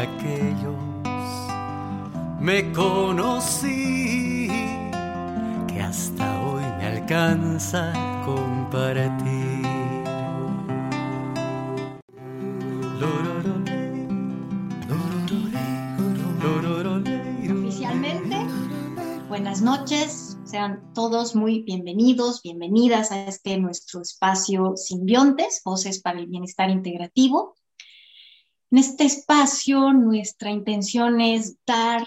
aquellos me conocí, que hasta hoy me alcanza compartir. Oficialmente, buenas noches, sean todos muy bienvenidos, bienvenidas a este nuestro espacio Simbiontes, Voces para el Bienestar Integrativo. En este espacio, nuestra intención es dar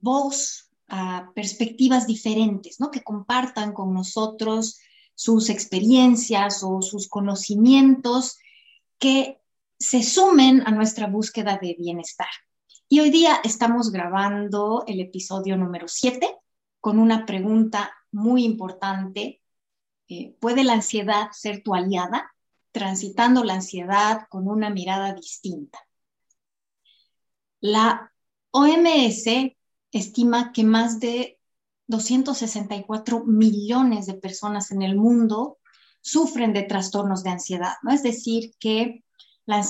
voz a perspectivas diferentes, ¿no? Que compartan con nosotros sus experiencias o sus conocimientos que se sumen a nuestra búsqueda de bienestar. Y hoy día estamos grabando el episodio número 7 con una pregunta muy importante. Eh, ¿Puede la ansiedad ser tu aliada? Transitando la ansiedad con una mirada distinta. La OMS estima que más de 264 millones de personas en el mundo sufren de trastornos de ansiedad. Es decir, que la,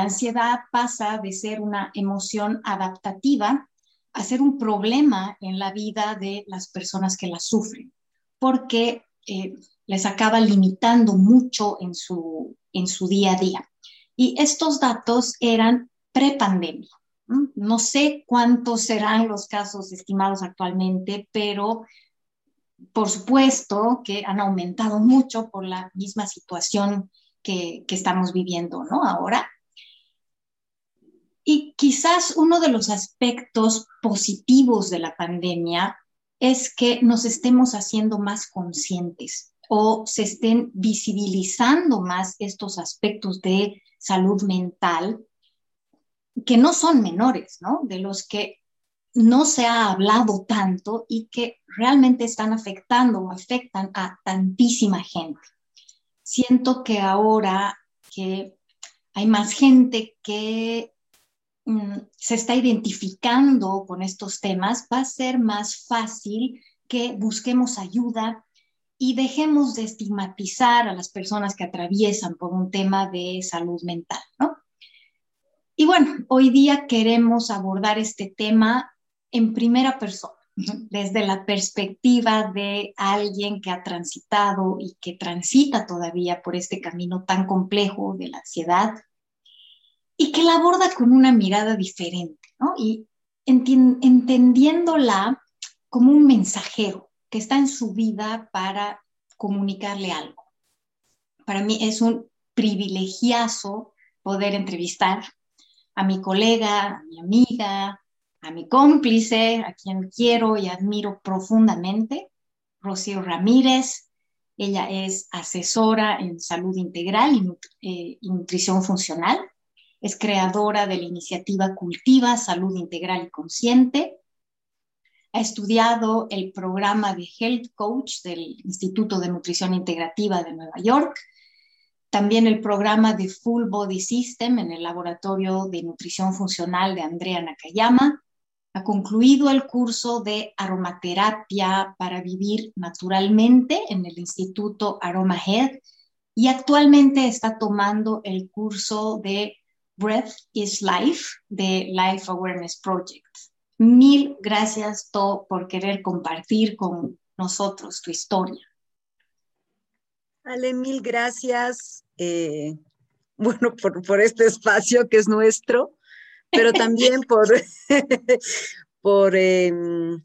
ansiedad pasa de ser una emoción adaptativa a ser un problema en la vida de las personas que la sufren, porque eh, les acaba limitando mucho en su, en su día a día. Y estos datos eran prepandemia. No sé cuántos serán los casos estimados actualmente, pero por supuesto que han aumentado mucho por la misma situación que, estamos viviendo, ¿no? Ahora. Y quizás uno de los aspectos positivos de la pandemia es que nos estemos haciendo más conscientes o se estén visibilizando más estos aspectos de salud mental que no son menores, ¿no? De los que no se ha hablado tanto y que realmente están afectando o afectan a tantísima gente. Siento que ahora que hay más gente que mm, se está identificando con estos temas, va a ser más fácil que busquemos ayuda y dejemos de estigmatizar a las personas que atraviesan por un tema de salud mental, ¿no? Y bueno, hoy día queremos abordar este tema en primera persona, desde la perspectiva de alguien que ha transitado y que transita todavía por este camino tan complejo de la ansiedad y que la aborda con una mirada diferente, ¿no? Y entendiéndola como un mensajero que está en su vida para comunicarle algo. Para mí es un privilegiazo poder entrevistar a mi colega, a mi amiga, a mi cómplice, a quien quiero y admiro profundamente, Rocío Ramírez. Ella es asesora en salud integral y, eh, nutrición funcional. Es creadora de la iniciativa Cultiva Salud Integral y Consciente. Ha estudiado el programa de Health Coach del Instituto de Nutrición Integrativa de Nueva York también el programa de Full Body System en el Laboratorio de Nutrición Funcional de Andrea Nakayama. Ha concluido el curso de aromaterapia para vivir naturalmente en el Instituto AromaHead y actualmente está tomando el curso de Breath is Life de Life Awareness Project. Mil gracias, To, por querer compartir con nosotros tu historia. Ale, mil gracias. Eh, bueno, por, este espacio que es nuestro, pero también por, por em,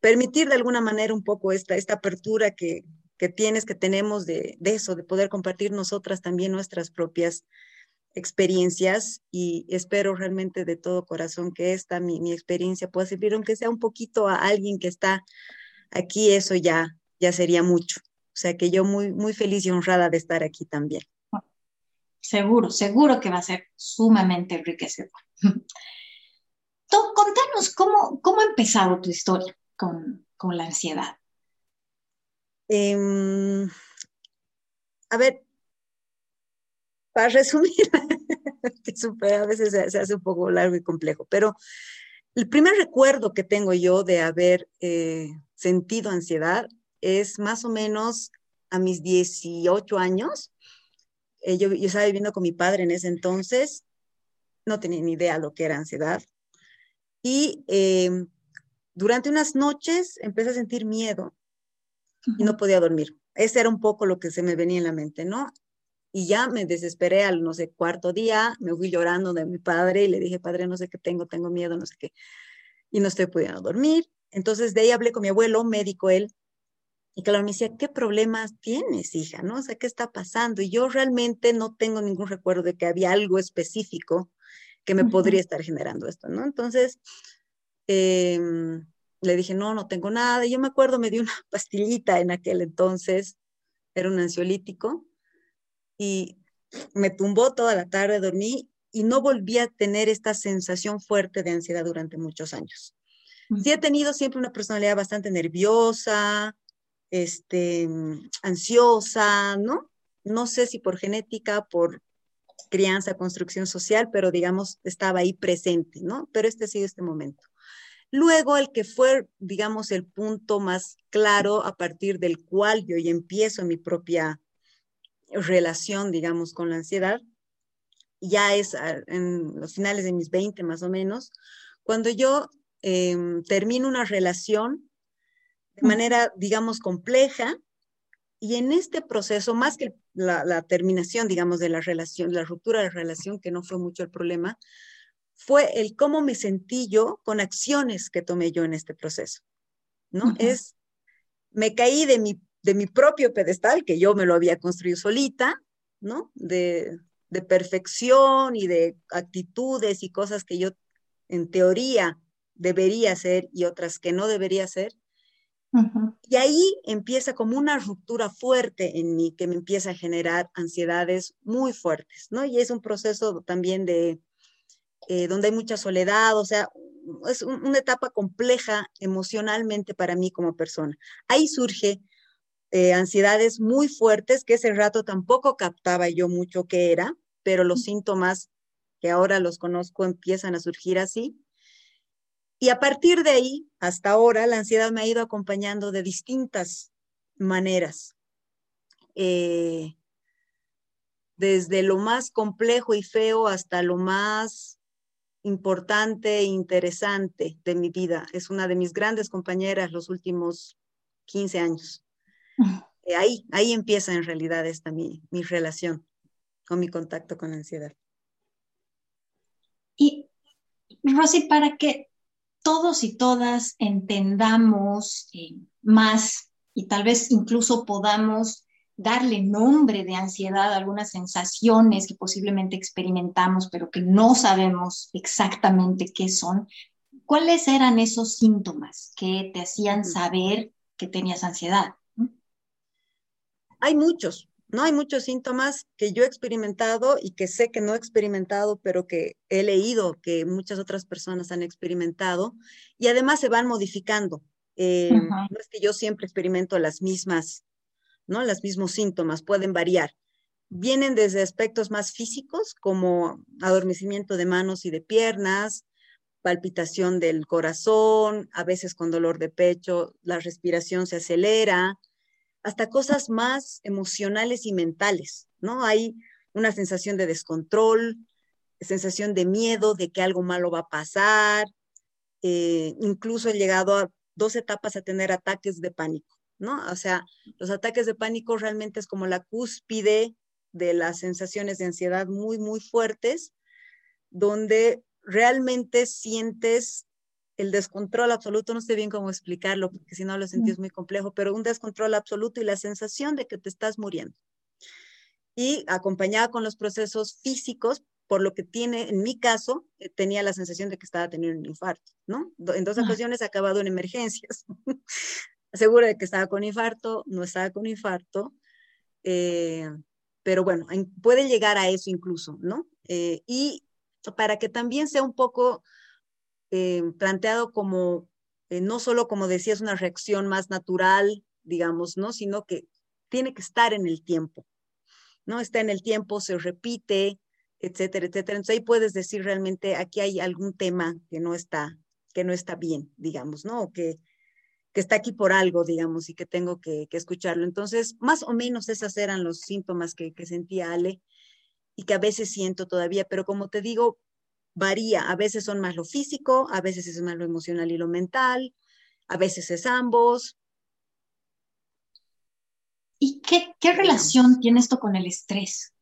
permitir de alguna manera un poco esta, esta apertura que, tienes, que tenemos de, eso, de poder compartir nosotras también nuestras propias experiencias y espero realmente de todo corazón que esta, mi, mi experiencia pueda servir, aunque sea un poquito a alguien que está aquí, eso ya, ya sería mucho. O sea que yo muy, muy feliz y honrada de estar aquí también. Seguro, seguro que va a ser sumamente enriquecedor. Contanos cómo, cómo ha empezado tu historia con, la ansiedad. Em, a ver, para resumir, que a veces se, hace un poco largo y complejo, pero el primer recuerdo que tengo yo de haber eh, sentido ansiedad es más o menos a mis 18 años. Eh, yo, estaba viviendo con mi padre en ese entonces, no tenía ni idea lo que era ansiedad. Y em, durante unas noches empecé a sentir miedo y no podía dormir. Ese era un poco lo que se me venía en la mente, ¿no? Y ya me desesperé al, no sé, cuarto día, me fui llorando de mi padre y le dije, padre, no sé qué tengo, tengo miedo, no sé qué. Y no estoy pudiendo dormir. Entonces de ahí hablé con mi abuelo, médico él, y claro, me decía, ¿qué problemas tienes, hija? ¿No? O sea, ¿qué está pasando? Y yo realmente no tengo ningún recuerdo de que había algo específico que me podría estar generando esto, ¿no? Entonces, em, le dije, no, no tengo nada. Y yo me acuerdo, me dio una pastillita en aquel entonces, era un ansiolítico, y me tumbó toda la tarde, dormí y no volví a tener esta sensación fuerte de ansiedad durante muchos años. Sí he tenido siempre una personalidad bastante nerviosa, este, ansiosa, ¿no? No sé si por genética, por crianza, construcción social, pero digamos, estaba ahí presente, ¿no? Pero este ha sido este momento. Luego, el que fue, digamos, el punto más claro a partir del cual yo empiezo mi propia relación, digamos, con la ansiedad, ya es en los finales de mis 20 más o menos, cuando yo em, termino una relación de manera, digamos, compleja, y en este proceso, más que la, terminación, digamos, de la relación, la ruptura de la relación, que no fue mucho el problema, fue el cómo me sentí yo con acciones que tomé yo en este proceso, ¿no? Es, me caí de mi, de mi propio pedestal, que yo me lo había construido solita, ¿no? De, de perfección y de actitudes y cosas que yo en teoría debería hacer y otras que no debería hacer. Y ahí empieza como una ruptura fuerte en mí que me empieza a generar ansiedades muy fuertes, ¿no? Y es un proceso también de, eh, donde hay mucha soledad, o sea, es una etapa compleja emocionalmente para mí como persona. Ahí surge eh, ansiedades muy fuertes que ese rato tampoco captaba yo mucho qué era, pero los síntomas que ahora los conozco empiezan a surgir así. Y a partir de ahí, hasta ahora, la ansiedad me ha ido acompañando de distintas maneras. Eh, desde lo más complejo y feo hasta lo más importante e interesante de mi vida. Es una de mis grandes compañeras los últimos 15 años. Eh, ahí, ahí empieza en realidad esta mi, mi relación con mi contacto con la ansiedad. Y Rosy, para que todos y todas entendamos eh, más y tal vez incluso podamos darle nombre de ansiedad a algunas sensaciones que posiblemente experimentamos, pero que no sabemos exactamente qué son. ¿Cuáles eran esos síntomas que te hacían saber que tenías ansiedad? Hay muchos, ¿no? Hay muchos síntomas que yo he experimentado y que sé que no he experimentado, pero que he leído que muchas otras personas han experimentado y además se van modificando. Eh, no es que yo siempre experimento las mismas, ¿no? Los mismos síntomas, pueden variar. Vienen desde aspectos más físicos, como adormecimiento de manos y de piernas, palpitación del corazón, a veces con dolor de pecho, la respiración se acelera, hasta cosas más emocionales y mentales, ¿no? Hay una sensación de descontrol, sensación de miedo, de que algo malo va a pasar, eh, incluso he llegado a dos etapas a tener ataques de pánico, ¿no? O sea, los ataques de pánico realmente es como la cúspide de las sensaciones de ansiedad muy, muy fuertes, donde realmente sientes el descontrol absoluto, no sé bien cómo explicarlo, porque si no lo sentí es muy complejo, pero un descontrol absoluto y la sensación de que te estás muriendo. Y acompañada con los procesos físicos, por lo que tiene, en mi caso, eh, tenía la sensación de que estaba teniendo un infarto, ¿no? En dos ah. ocasiones he acabado en emergencias. Seguro de que estaba con infarto, no estaba con infarto, eh, pero bueno, puede llegar a eso incluso, ¿no? Eh, y para que también sea un poco eh, planteado como, eh, no solo como decías, una reacción más natural, digamos, ¿no? Sino que tiene que estar en el tiempo, ¿no? Está en el tiempo, se repite, etcétera, etcétera. Entonces ahí puedes decir realmente aquí hay algún tema que no está, que no está bien, digamos, ¿no? O que, que está aquí por algo, digamos, y que tengo que, escucharlo. Entonces, más o menos esos eran los síntomas que, que sentía Ale y que a veces siento todavía, pero como te digo, varía, a veces son más lo físico, a veces es más lo emocional y lo mental, a veces es ambos. ¿Y qué, qué relación tiene esto con el estrés?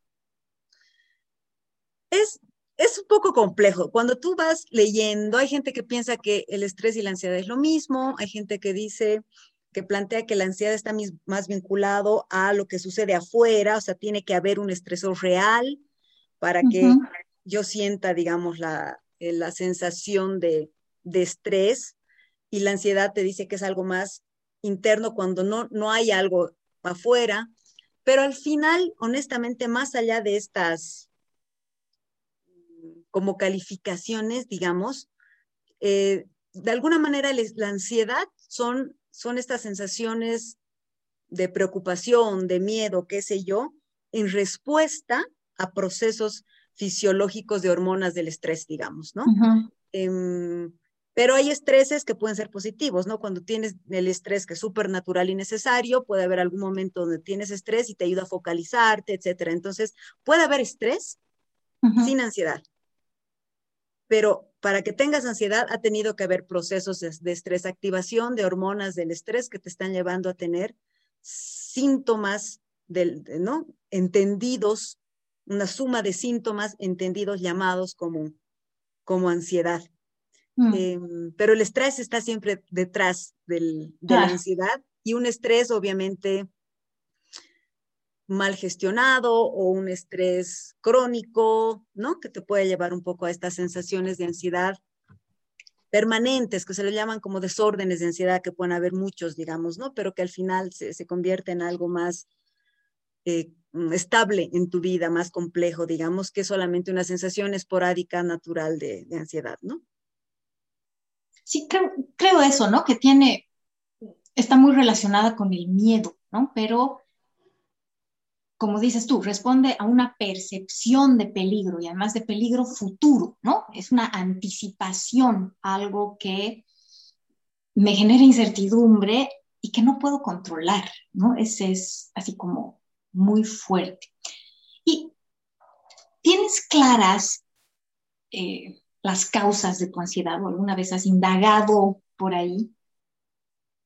Es, es un poco complejo. Cuando tú vas leyendo, hay gente que piensa que el estrés y la ansiedad es lo mismo, hay gente que dice que plantea que la ansiedad está más vinculado a lo que sucede afuera, o sea, tiene que haber un estresor real para que yo sienta, digamos, la, eh, la sensación de, de, estrés y la ansiedad te dice que es algo más interno cuando no, no hay algo afuera, pero al final, honestamente, más allá de estas como calificaciones, digamos, eh, de alguna manera la ansiedad son, son estas sensaciones de preocupación, de miedo, qué sé yo, en respuesta a procesos fisiológicos de hormonas del estrés, digamos, ¿no? Em, pero hay estreses que pueden ser positivos, ¿no? Cuando tienes el estrés que es súper natural y necesario, puede haber algún momento donde tienes estrés y te ayuda a focalizarte, etcétera. Entonces, puede haber estrés sin ansiedad. Pero para que tengas ansiedad ha tenido que haber procesos de, de estrés, activación de hormonas del estrés que te están llevando a tener síntomas del, ¿no? entendidos una suma de síntomas entendidos llamados como, como ansiedad. Mm. Em, pero el estrés está siempre detrás del, de la ansiedad y un estrés obviamente mal gestionado o un estrés crónico, ¿no? Que te puede llevar un poco a estas sensaciones de ansiedad permanentes, que se le llaman como desórdenes de ansiedad, que pueden haber muchos, digamos, ¿no? Pero que al final se, se convierte en algo más eh, estable en tu vida, más complejo, digamos, que solamente una sensación esporádica natural de, ansiedad, ¿no? Sí, creo, eso, ¿no? Que tiene, está muy relacionada con el miedo, ¿no? Pero, como dices tú, responde a una percepción de peligro y además de peligro futuro, ¿no? Es una anticipación, algo que me genera incertidumbre y que no puedo controlar, ¿no? Ese es así como muy fuerte. Y tienes claras eh, las causas de tu ansiedad o alguna vez has indagado por ahí.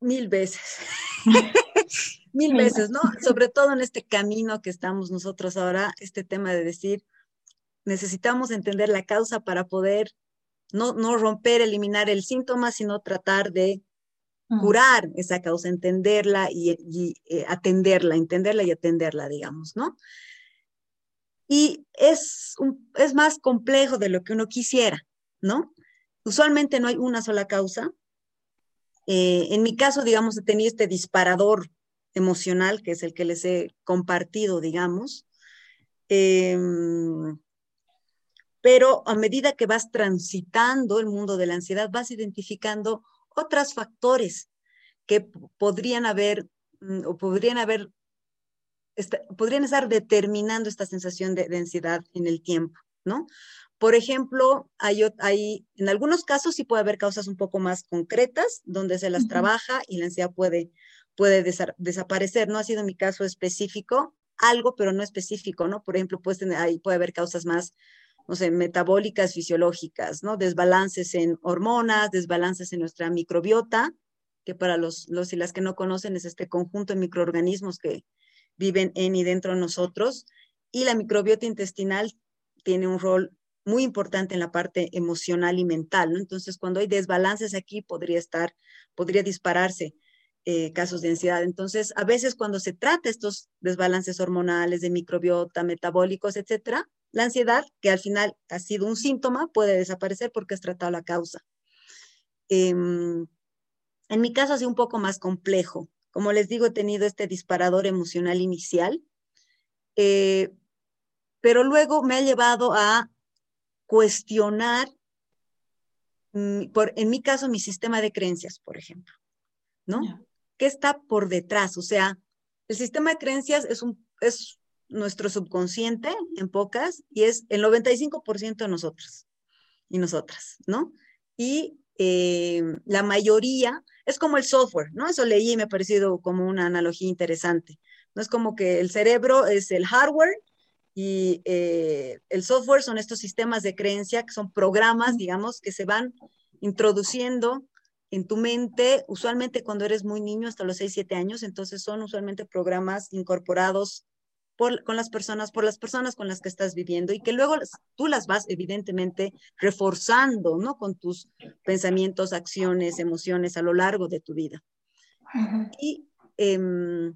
Mil veces. Mil veces, ¿no? Sobre todo en este camino que estamos nosotros ahora, este tema de decir, necesitamos entender la causa para poder no, no romper, eliminar el síntoma, sino tratar de curar esa causa, entenderla y, eh, atenderla, entenderla y atenderla, digamos, ¿no? Y es, es más complejo de lo que uno quisiera, ¿no? Usualmente no hay una sola causa. Eh, en mi caso, digamos, tenido este disparador emocional, que es el que les he compartido, digamos. Em, pero a medida que vas transitando el mundo de la ansiedad, vas identificando otros factores que podrían haber mm, o podrían haber, podrían estar determinando esta sensación de, ansiedad en el tiempo, ¿no? Por ejemplo, hay, hay, en algunos casos sí puede haber causas un poco más concretas donde se las trabaja y la ansiedad puede, puede desaparecer. No ha sido mi caso específico, algo, pero no específico, ¿no? Por ejemplo, pues, ahí puede haber causas más no sé, metabólicas, fisiológicas, ¿no? Desbalances en hormonas, desbalances en nuestra microbiota, que para los, los y las que no conocen es este conjunto de microorganismos que viven en y dentro de nosotros. Y la microbiota intestinal tiene un rol muy importante en la parte emocional y mental, ¿no? Entonces, cuando hay desbalances aquí, podría estar, podría dispararse eh, casos de ansiedad. Entonces, a veces cuando se trata estos desbalances hormonales, de microbiota, metabólicos, etcétera, la ansiedad, que al final ha sido un síntoma, puede desaparecer porque has tratado la causa. Em, en mi caso ha sido un poco más complejo. Como les digo, he tenido este disparador emocional inicial, eh, pero luego me ha llevado a cuestionar, mm, por, en mi caso, mi sistema de creencias, por ejemplo, ¿no? ¿Qué está por detrás? O sea, el sistema de creencias es, un, es nuestro subconsciente, en pocas, y es el 95% de nosotros y nosotras, ¿no? Y eh, la mayoría es como el software, ¿no? Eso leí y me ha parecido como una analogía interesante. No es como que el cerebro es el hardware Y eh, el software son estos sistemas de creencia que son programas, digamos, que se van introduciendo en tu mente, usualmente cuando eres muy niño, hasta los 6, 7 años, entonces son usualmente programas incorporados por, con las personas, por las personas con las que estás viviendo y que luego tú las vas evidentemente reforzando, ¿no? Con tus pensamientos, acciones, emociones a lo largo de tu vida. y, em,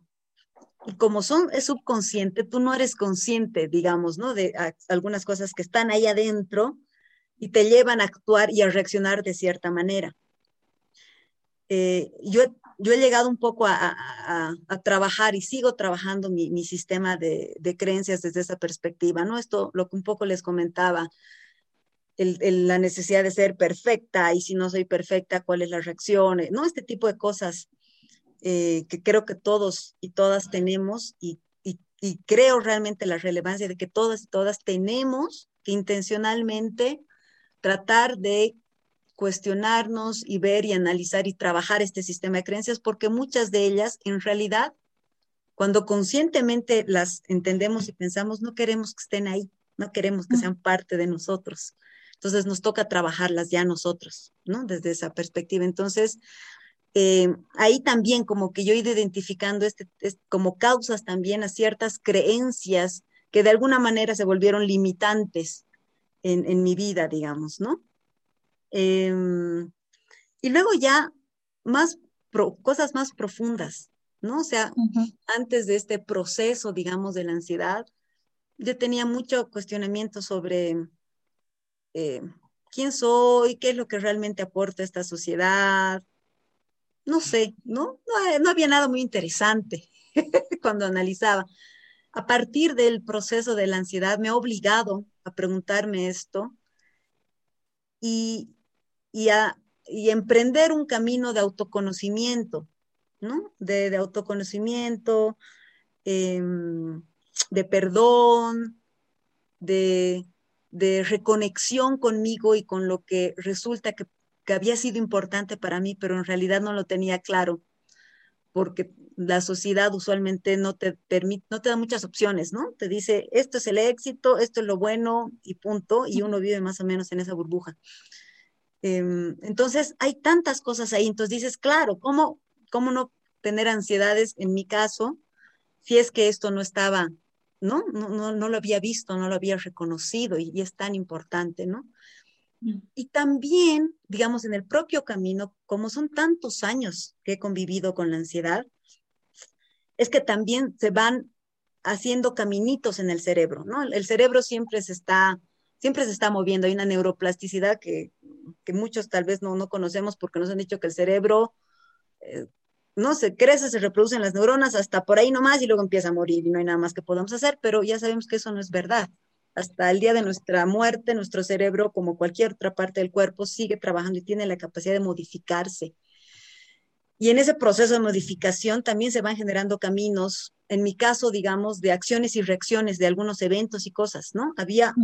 y, como son, es subconsciente, tú no eres consciente, digamos, ¿no? De algunas cosas que están ahí adentro y te llevan a actuar y a reaccionar de cierta manera. Eh, yo, yo he llegado un poco a, trabajar y sigo trabajando mi, sistema de, creencias desde esa perspectiva, ¿no? Esto, lo que un poco les comentaba, la necesidad de ser perfecta y si no soy perfecta, ¿cuál es la reacción? ¿No? Este tipo de cosas eh, que creo que todos y todas tenemos y, y creo realmente la relevancia de que todas y todas tenemos que intencionalmente tratar de cuestionarnos y ver y analizar y trabajar este sistema de creencias, porque muchas de ellas, en realidad, cuando conscientemente las entendemos y pensamos, no queremos que estén ahí, no queremos que sean parte de nosotros. Entonces nos toca trabajarlas ya nosotros, ¿no? Desde esa perspectiva. Entonces, eh, ahí también como que yo he ido identificando este, como causas también a ciertas creencias que de alguna manera se volvieron limitantes en, en mi vida, digamos, ¿no? Em, y luego ya más cosas más profundas, ¿no? O sea, antes de este proceso, digamos, de la ansiedad, yo tenía mucho cuestionamiento sobre eh, quién soy, qué es lo que realmente aporta esta sociedad. No sé, ¿no? No, no había nada muy interesante cuando analizaba. A partir del proceso de la ansiedad me ha obligado a preguntarme esto y, y, a, y emprender un camino de autoconocimiento, ¿no? De, autoconocimiento, em, de perdón, de, reconexión conmigo y con lo que resulta que, que, había sido importante para mí, pero en realidad no lo tenía claro, porque la sociedad usualmente no te permite, no te da muchas opciones, ¿no? Te dice, esto es el éxito, esto es lo bueno y punto, y uno vive más o menos en esa burbuja. Em, entonces, hay tantas cosas ahí. Entonces dices, claro, ¿cómo, ¿cómo no tener ansiedades en mi caso si es que esto no estaba, ¿no? No, no, no lo había visto, no lo había reconocido y, y es tan importante, ¿no? Mm. Y también, digamos, en el propio camino, como son tantos años que he convivido con la ansiedad, es que también se van haciendo caminitos en el cerebro, ¿no? El cerebro siempre se está, siempre se está moviendo, hay una neuroplasticidad que que muchos tal vez no, no conocemos porque nos han dicho que el cerebro, eh, no se crece, se reproducen las neuronas hasta por ahí nomás y luego empieza a morir y no hay nada más que podamos hacer, pero ya sabemos que eso no es verdad. Hasta el día de nuestra muerte, nuestro cerebro, como cualquier otra parte del cuerpo, sigue trabajando y tiene la capacidad de modificarse. Y en ese proceso de modificación también se van generando caminos, en mi caso, digamos, de acciones y reacciones de algunos eventos y cosas, ¿no? Había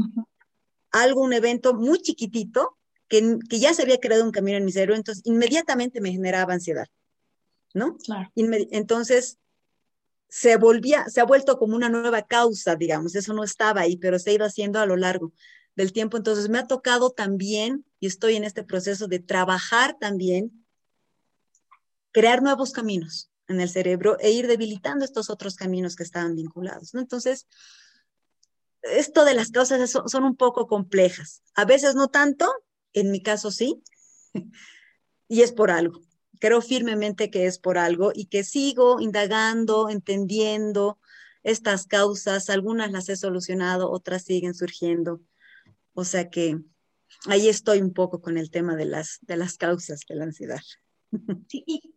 algo, un evento muy chiquitito que, ya se había creado un camino en mi cerebro, entonces inmediatamente me generaba ansiedad, ¿no? Claro. entonces se volvía, se ha vuelto como una nueva causa, digamos, eso no estaba ahí, pero se ha ido haciendo a lo largo del tiempo, entonces me ha tocado también, y estoy en este proceso de trabajar también, crear nuevos caminos en el cerebro e ir debilitando estos otros caminos que estaban vinculados, ¿no? Entonces, esto de las causas son, son un poco complejas, a veces no tanto, en mi caso sí, y es por algo. Creo firmemente que es por algo y que sigo indagando, entendiendo estas causas. Algunas las he solucionado, otras siguen surgiendo. O sea que ahí estoy un poco con el tema de las, de las causas de la ansiedad.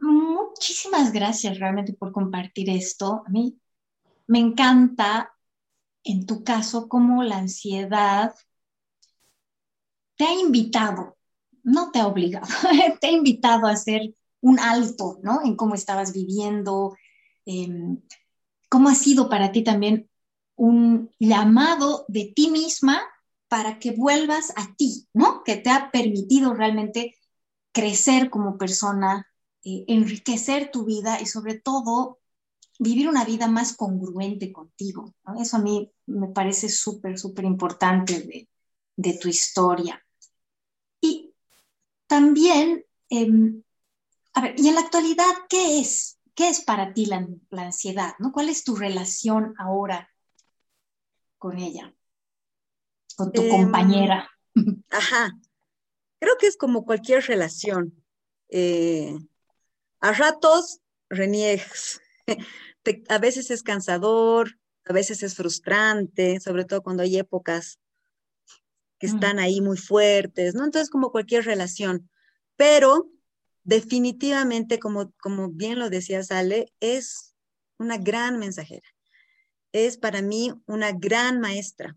Muchísimas gracias realmente por compartir esto. A mí me encanta en tu caso cómo la ansiedad te ha invitado, no te ha obligado, te ha invitado a hacer un alto, ¿no? En cómo estabas viviendo, em, cómo ha sido para ti también un llamado de ti misma para que vuelvas a ti, ¿no? Que te ha permitido realmente crecer como persona, eh, enriquecer tu vida y sobre todo vivir una vida más congruente contigo. Eso a mí me parece súper, súper importante de, de, tu historia. También, em, a ver, y en la actualidad, ¿qué es? ¿Qué es para ti la, la ansiedad? ¿no? ¿Cuál es tu relación ahora con ella? Con tu em, compañera. Ajá. Creo que es como cualquier relación. Eh, a ratos reniegas, a veces es cansador, a veces es frustrante, sobre todo cuando hay épocas que están ahí muy fuertes, ¿no? Entonces, como cualquier relación, pero definitivamente, como, como bien lo decía Sale, es una gran mensajera. Es para mí una gran maestra.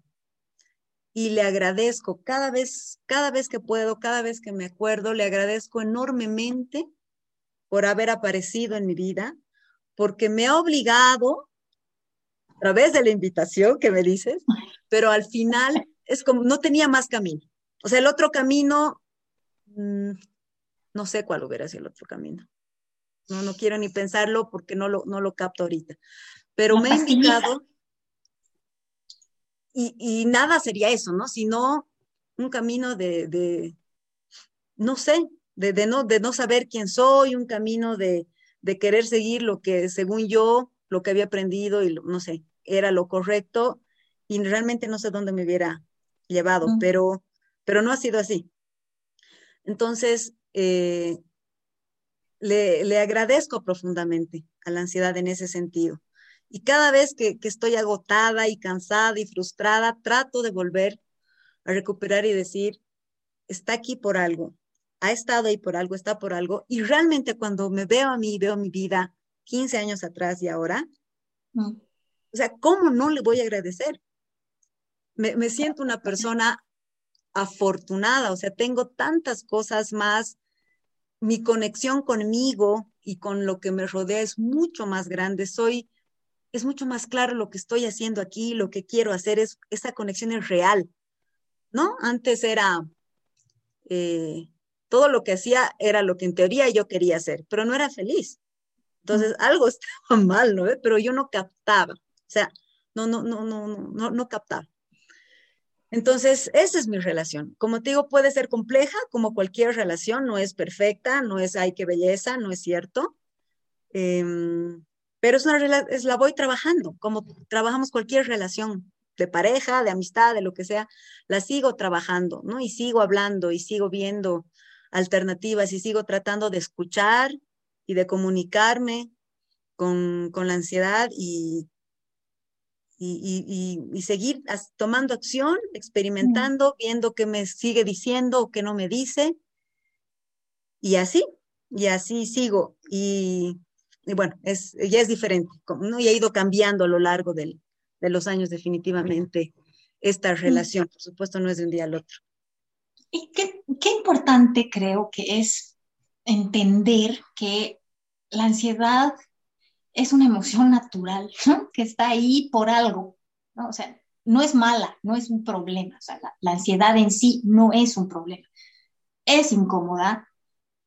Y le agradezco cada vez, cada vez que puedo, cada vez que me acuerdo, le agradezco enormemente por haber aparecido en mi vida, porque me ha obligado a través de la invitación que me dices, pero al final es como, no tenía más camino. O sea, el otro camino, mm, no sé cuál hubiera sido el otro camino. No, no quiero ni pensarlo porque no lo, no lo capto ahorita. Pero me ha invitado y, y, nada sería eso, ¿no? Sino un camino de, de no sé, de, no, de no saber quién soy, un camino de, querer seguir lo que según yo, lo que había aprendido y no sé, era lo correcto y realmente no sé dónde me hubiera llevado, pero, pero no ha sido así. Entonces, eh, le, le, agradezco profundamente a la ansiedad en ese sentido. Y cada vez que, que estoy agotada y cansada y frustrada, trato de volver a recuperar y decir, está aquí por algo, ha estado ahí por algo, está por algo. Y realmente cuando me veo a mí, veo mi vida 15 años atrás y ahora, mm. o sea, ¿cómo no le voy a agradecer? Me, siento una persona afortunada, o sea, tengo tantas cosas más, mi conexión conmigo y con lo que me rodea es mucho más grande, soy, es mucho más claro lo que estoy haciendo aquí, lo que quiero hacer, es, esa conexión es real, ¿no? Antes era, eh, todo lo que hacía era lo que en teoría yo quería hacer, pero no era feliz. Entonces, algo estaba mal, ¿no? Pero yo no captaba, o sea, no, no, no, no, no, no captaba. Entonces, esa es mi relación. Como te digo, puede ser compleja, como cualquier relación, no es perfecta, no es, ay, qué belleza, no es cierto. Em, pero es una es, la voy trabajando, como trabajamos cualquier relación de pareja, de amistad, de lo que sea, la sigo trabajando, ¿no? Y sigo hablando y sigo viendo alternativas y sigo tratando de escuchar y de comunicarme con, la ansiedad y, y, seguir tomando acción, experimentando, viendo qué me sigue diciendo o qué no me dice. Y así, y así sigo. Y, bueno, es, ya es diferente, ¿no? y ha ido cambiando a lo largo de los años definitivamente esta relación. Por supuesto, no es de un día al otro. Y qué, importante creo que es entender que la ansiedad es una emoción natural, que está ahí por algo, ¿no? O sea, no es mala, no es un problema, o sea, la, ansiedad en sí no es un problema. Es incómoda,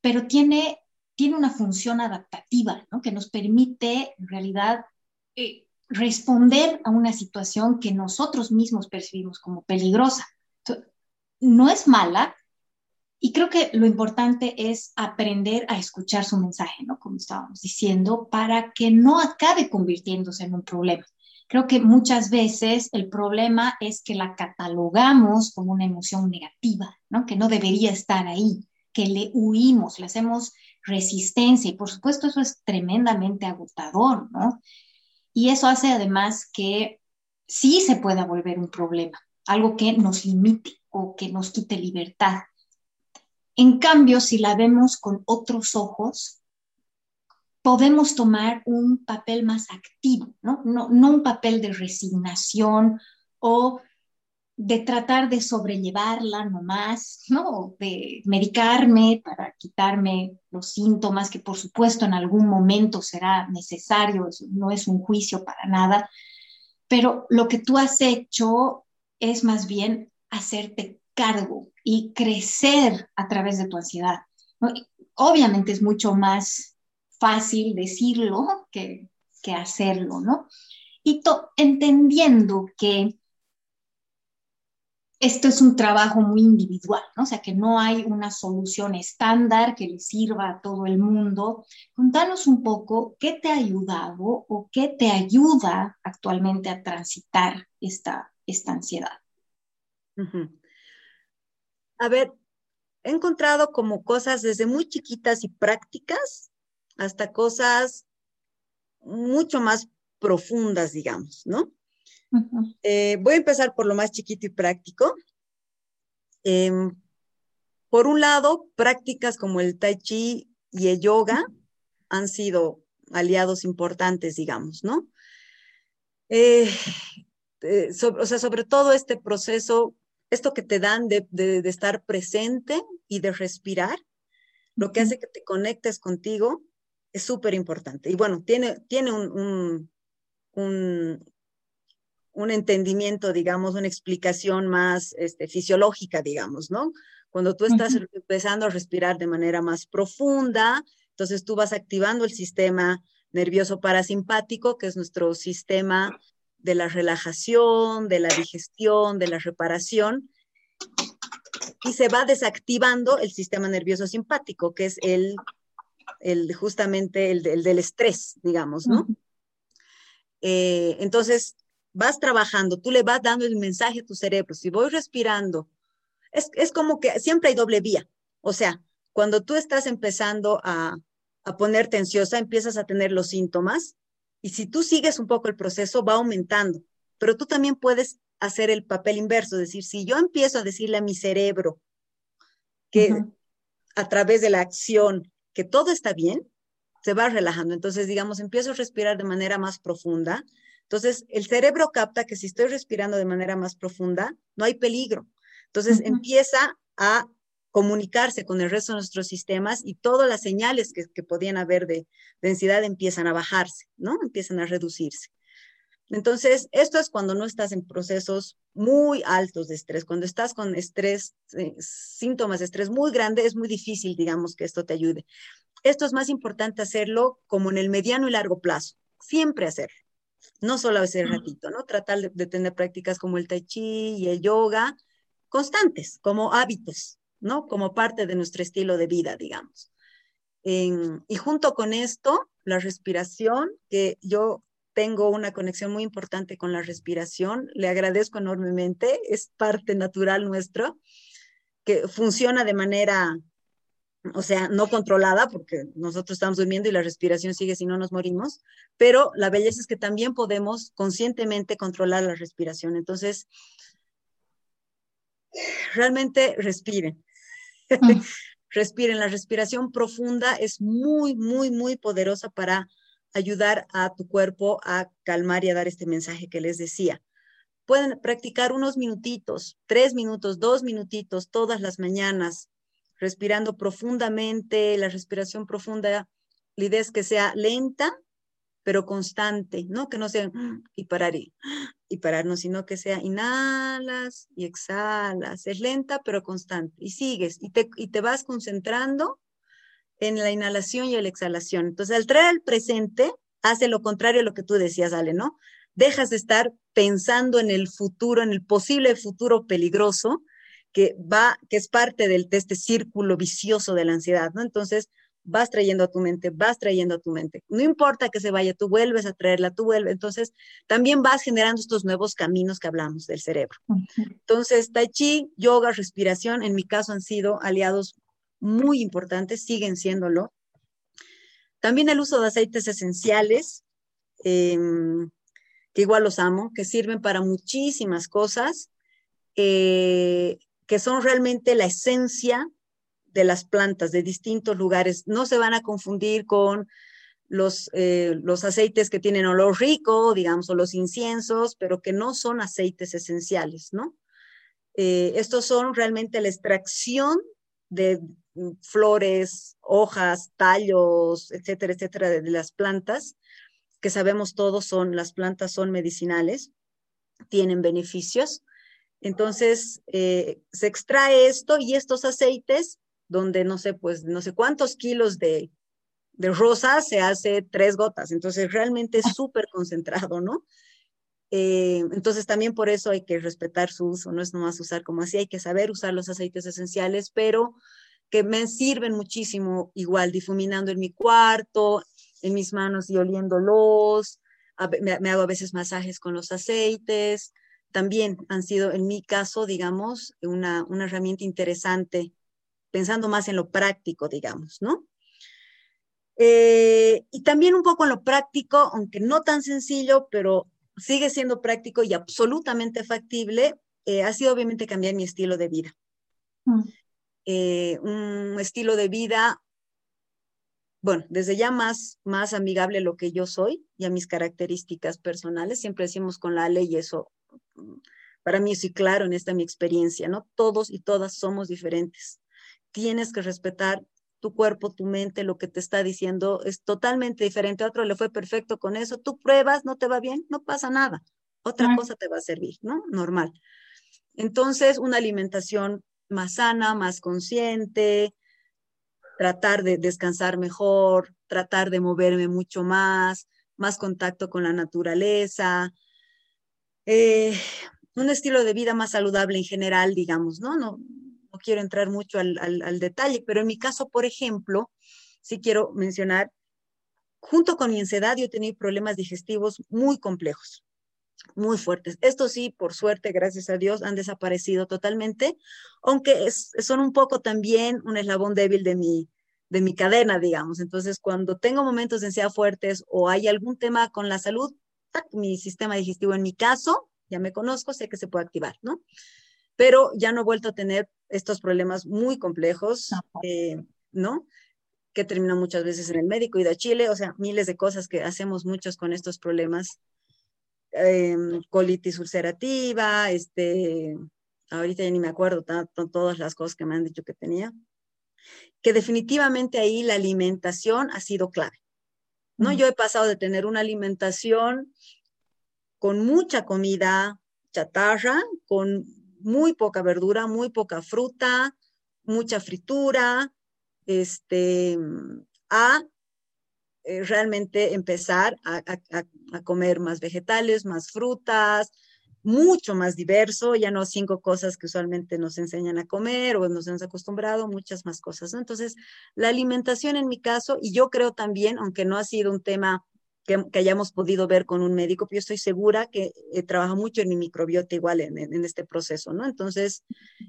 pero tiene, tiene una función adaptativa, ¿no? Que nos permite, en realidad, eh, responder a una situación que nosotros mismos percibimos como peligrosa no es mala y creo que lo importante es aprender a escuchar su mensaje, ¿no? Como estábamos diciendo, para que no acabe convirtiéndose en un problema. Creo que muchas veces el problema es que la catalogamos como una emoción negativa, ¿no? Que no debería estar ahí, que le huimos, le hacemos resistencia y por supuesto eso es tremendamente agotador, ¿no? Y eso hace además que sí se pueda volver un problema, algo que nos limite o que nos quite libertad. En cambio, si la vemos con otros ojos, podemos tomar un papel más activo, ¿no? No, un papel de resignación o de tratar de sobrellevarla nomás, ¿no? De medicarme para quitarme los síntomas, que por supuesto en algún momento será necesario, no es un juicio para nada, pero lo que tú has hecho es más bien hacerte cargo y crecer a través de tu ansiedad. Obviamente es mucho más fácil decirlo que que hacerlo, ¿no? Y entendiendo que esto es un trabajo muy individual, ¿no? O sea, que no hay una solución estándar que le sirva a todo el mundo. Contanos un poco qué te ha ayudado o qué te ayuda actualmente a transitar esta, esta ansiedad. A ver, he encontrado como cosas desde muy chiquitas y prácticas hasta cosas mucho más profundas, digamos, ¿no? Eh, voy a empezar por lo más chiquito y práctico. Em, por un lado, prácticas como el tai chi y el yoga han sido aliados importantes, digamos, ¿no? Eh, eh, o sea, sobre todo este proceso, esto que te dan de, estar presente y de respirar, lo que hace que te conectes contigo, es súper importante. Y bueno, tiene, tiene un, un entendimiento, digamos, una explicación más este, fisiológica, digamos, ¿no? Cuando tú estás empezando a respirar de manera más profunda, entonces tú vas activando el sistema nervioso parasimpático, que es nuestro sistema de la relajación, de la digestión, de la reparación, y se va desactivando el sistema nervioso simpático, que es el, el justamente el, del estrés, digamos, ¿no? Eh, entonces, vas trabajando, tú le vas dando el mensaje a tu cerebro, si voy respirando, es, como que siempre hay doble vía. O sea, cuando tú estás empezando a, a ponerte ansiosa, empiezas a tener los síntomas y si tú sigues un poco el proceso, va aumentando. Pero tú también puedes hacer el papel inverso, es decir, si yo empiezo a decirle a mi cerebro que a través de la acción que todo está bien, se va relajando. Entonces, digamos, empiezo a respirar de manera más profunda, entonces, el cerebro capta que si estoy respirando de manera más profunda, no hay peligro. Entonces, empieza a comunicarse con el resto de nuestros sistemas y todas las señales que, podían haber de densidad empiezan a bajarse, ¿no? Empiezan a reducirse. Entonces, esto es cuando no estás en procesos muy altos de estrés. Cuando estás con estrés, eh, síntomas de estrés muy grandes, es muy difícil, digamos, que esto te ayude. Esto es más importante hacerlo como en el mediano y largo plazo, siempre hacerlo no solo ese ratito, ¿no? Tratar de, tener prácticas como el tai chi y el yoga constantes, como hábitos, ¿no? Como parte de nuestro estilo de vida, digamos. y junto con esto, la respiración, que yo tengo una conexión muy importante con la respiración, le agradezco enormemente, es parte natural nuestro, que funciona de manera o sea, no controlada, porque nosotros estamos durmiendo y la respiración sigue si no nos morimos, pero la belleza es que también podemos conscientemente controlar la respiración. Entonces, realmente respiren. Mm. respiren. La respiración profunda es muy, muy, muy poderosa para ayudar a tu cuerpo a calmar y a dar este mensaje que les decía. Pueden practicar unos minutitos, tres minutos, dos minutitos todas las mañanas, respirando profundamente, la respiración profunda, la idea es que sea lenta, pero constante, ¿no? Que no sea y parar parar, no, sino que sea inhalas y exhalas. Es lenta, pero constante. Y sigues y te, y te vas concentrando en la inhalación y la exhalación. Entonces, al traer al presente, hace lo contrario a lo que tú decías, Ale, ¿no? Dejas de estar pensando en el futuro, en el posible futuro peligroso, que va, que es parte del, de este círculo vicioso de la ansiedad, ¿no? Entonces, vas trayendo a tu mente, vas trayendo a tu mente. No importa que se vaya, tú vuelves a traerla, tú vuelves. Entonces, también vas generando estos nuevos caminos que hablamos del cerebro. Entonces, tai chi, yoga, respiración, en mi caso han sido aliados muy importantes, siguen siéndolo. También el uso de aceites esenciales, em, que igual los amo, que sirven para muchísimas cosas. Eh, que son realmente la esencia de las plantas de distintos lugares. No se van a confundir con los, eh, los aceites que tienen olor rico, digamos, o los inciensos, pero que no son aceites esenciales, ¿no? Eh, estos son realmente la extracción de flores, hojas, tallos, etcétera, etcétera, de, de las plantas, que sabemos todos son, las plantas son medicinales, tienen beneficios, entonces, eh, se extrae esto y estos aceites, donde no sé, pues no sé cuántos kilos de, de rosa se hace tres gotas, entonces realmente es súper concentrado, ¿no? Eh, entonces también por eso hay que respetar su uso, no es nomás usar como así, hay que saber usar los aceites esenciales, pero que me sirven muchísimo igual difuminando en mi cuarto, en mis manos y oliéndolos, me, me hago a veces masajes con los aceites, también han sido en mi caso, digamos, una, una herramienta interesante, pensando más en lo práctico, digamos, ¿no? Eh, y también un poco en lo práctico, aunque no tan sencillo, pero sigue siendo práctico y absolutamente factible, eh, ha sido obviamente cambiar mi estilo de vida. Mm. Eh, un estilo de vida, bueno, desde ya más, más amigable a lo que yo soy y a mis características personales. Siempre decimos con la ley eso, para mí sí claro en esta mi experiencia, ¿no? Todos y todas somos diferentes. Tienes que respetar tu cuerpo, tu mente, lo que te está diciendo es totalmente diferente. A otro le fue perfecto con eso. Tú pruebas, no te va bien, no pasa nada. Otra cosa te va a servir, ¿no? Normal. Entonces, una alimentación más sana, más consciente, tratar de descansar mejor, tratar de moverme mucho más, más contacto con la naturaleza, eh, un estilo de vida más saludable en general, digamos, ¿no? No, no quiero entrar mucho al, detalle, pero en mi caso, por ejemplo, sí quiero mencionar, junto con mi ansiedad, yo tenido problemas digestivos muy complejos, muy fuertes. Estos sí, por suerte, gracias a Dios, han desaparecido totalmente, aunque son un poco también un eslabón débil de mi, de mi cadena, digamos. Entonces, cuando tengo momentos de ansiedad fuertes o hay algún tema con la salud, mi sistema digestivo en mi caso, ya me conozco, sé que se puede activar, ¿no? Pero ya no he vuelto a tener estos problemas muy complejos, eh, ¿no? Que terminan muchas veces en el médico y de Chile, o sea, miles de cosas que hacemos muchos con estos problemas. Em, colitis ulcerativa, este, ahorita ya ni me acuerdo tanto, todas las cosas que me han dicho que tenía, que definitivamente ahí la alimentación ha sido clave. ¿no? Yo he pasado de tener una alimentación con mucha comida chatarra, con muy poca verdura, muy poca fruta, mucha fritura, este, a eh, realmente empezar a, comer más vegetales, más frutas, mucho más diverso, ya no cinco cosas que usualmente nos enseñan a comer o nos hemos acostumbrado, muchas más cosas. Entonces, la alimentación en mi caso, y yo creo también, aunque no ha sido un tema que, hayamos podido ver con un médico, yo estoy segura que eh, mucho en mi microbiota igual en, este proceso, ¿no? Entonces,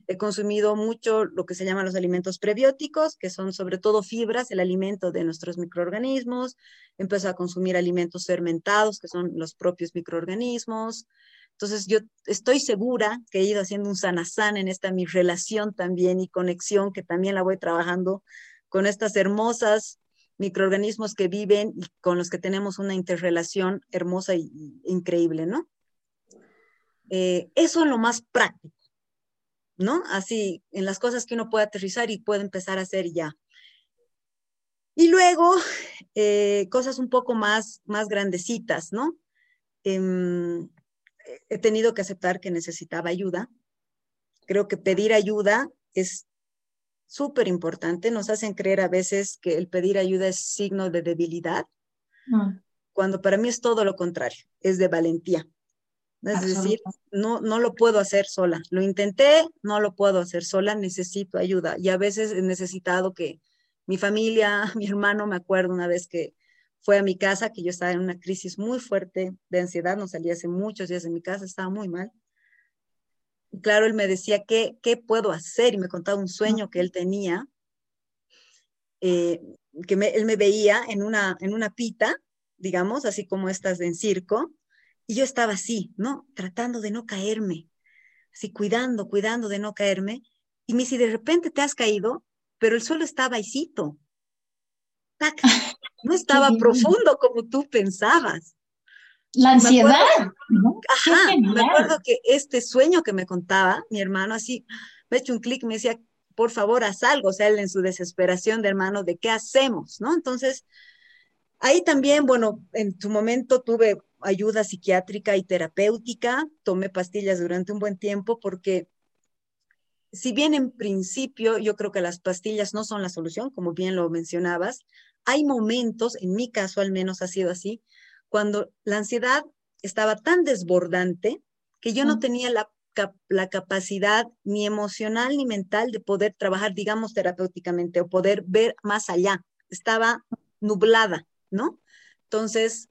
he consumido mucho lo que se llaman los alimentos prebióticos, que son sobre todo fibras, el alimento de nuestros microorganismos. Empecé a consumir alimentos fermentados, que son los propios microorganismos. Entonces, yo estoy segura que he ido haciendo un sanazán en esta mi relación también y conexión, que también la voy trabajando con estas hermosas microorganismos que viven y con los que tenemos una interrelación hermosa e increíble, ¿no? Eh, eso es lo más práctico, ¿no? Así, en las cosas que uno puede aterrizar y puede empezar a hacer ya. Y luego, eh, cosas un poco más, más grandecitas, ¿no? Em, he tenido que aceptar que necesitaba ayuda. Creo que pedir ayuda es súper importante. Nos hacen creer a veces que el pedir ayuda es signo de debilidad, mm. cuando para mí es todo lo contrario, es de valentía. Es decir, no, no lo puedo hacer sola. Lo intenté, no lo puedo hacer sola, necesito ayuda. Y a veces he necesitado que mi familia, mi hermano, me acuerdo una vez que fue a mi casa, que yo estaba en una crisis muy fuerte de ansiedad, no salía hace muchos días de mi casa, estaba muy mal claro, él me decía, ¿qué, qué puedo hacer? Y me contaba un sueño que él tenía, eh, que él me veía en una, en una pita, digamos, así como estas en circo, y yo estaba así, ¿no? Tratando de no caerme, así cuidando, cuidando de no caerme. Y me dice, de repente te has caído, pero el suelo estaba aisito. No estaba profundo como tú pensabas. La ansiedad. Ajá, me acuerdo que este sueño que me contaba mi hermano, así, me ha hecho un clic, me decía, por favor, haz algo, o sea, él en su desesperación de hermano, ¿de qué hacemos? ¿No? Entonces, ahí también, bueno, en su momento tuve ayuda psiquiátrica y terapéutica, tomé pastillas durante un buen tiempo porque si bien en principio yo creo que las pastillas no son la solución, como bien lo mencionabas, hay momentos, en mi caso al menos ha sido así, cuando la ansiedad estaba tan desbordante que yo no tenía la, la capacidad ni emocional ni mental de poder trabajar, digamos, terapéuticamente o poder ver más allá. Estaba nublada, ¿no? Entonces,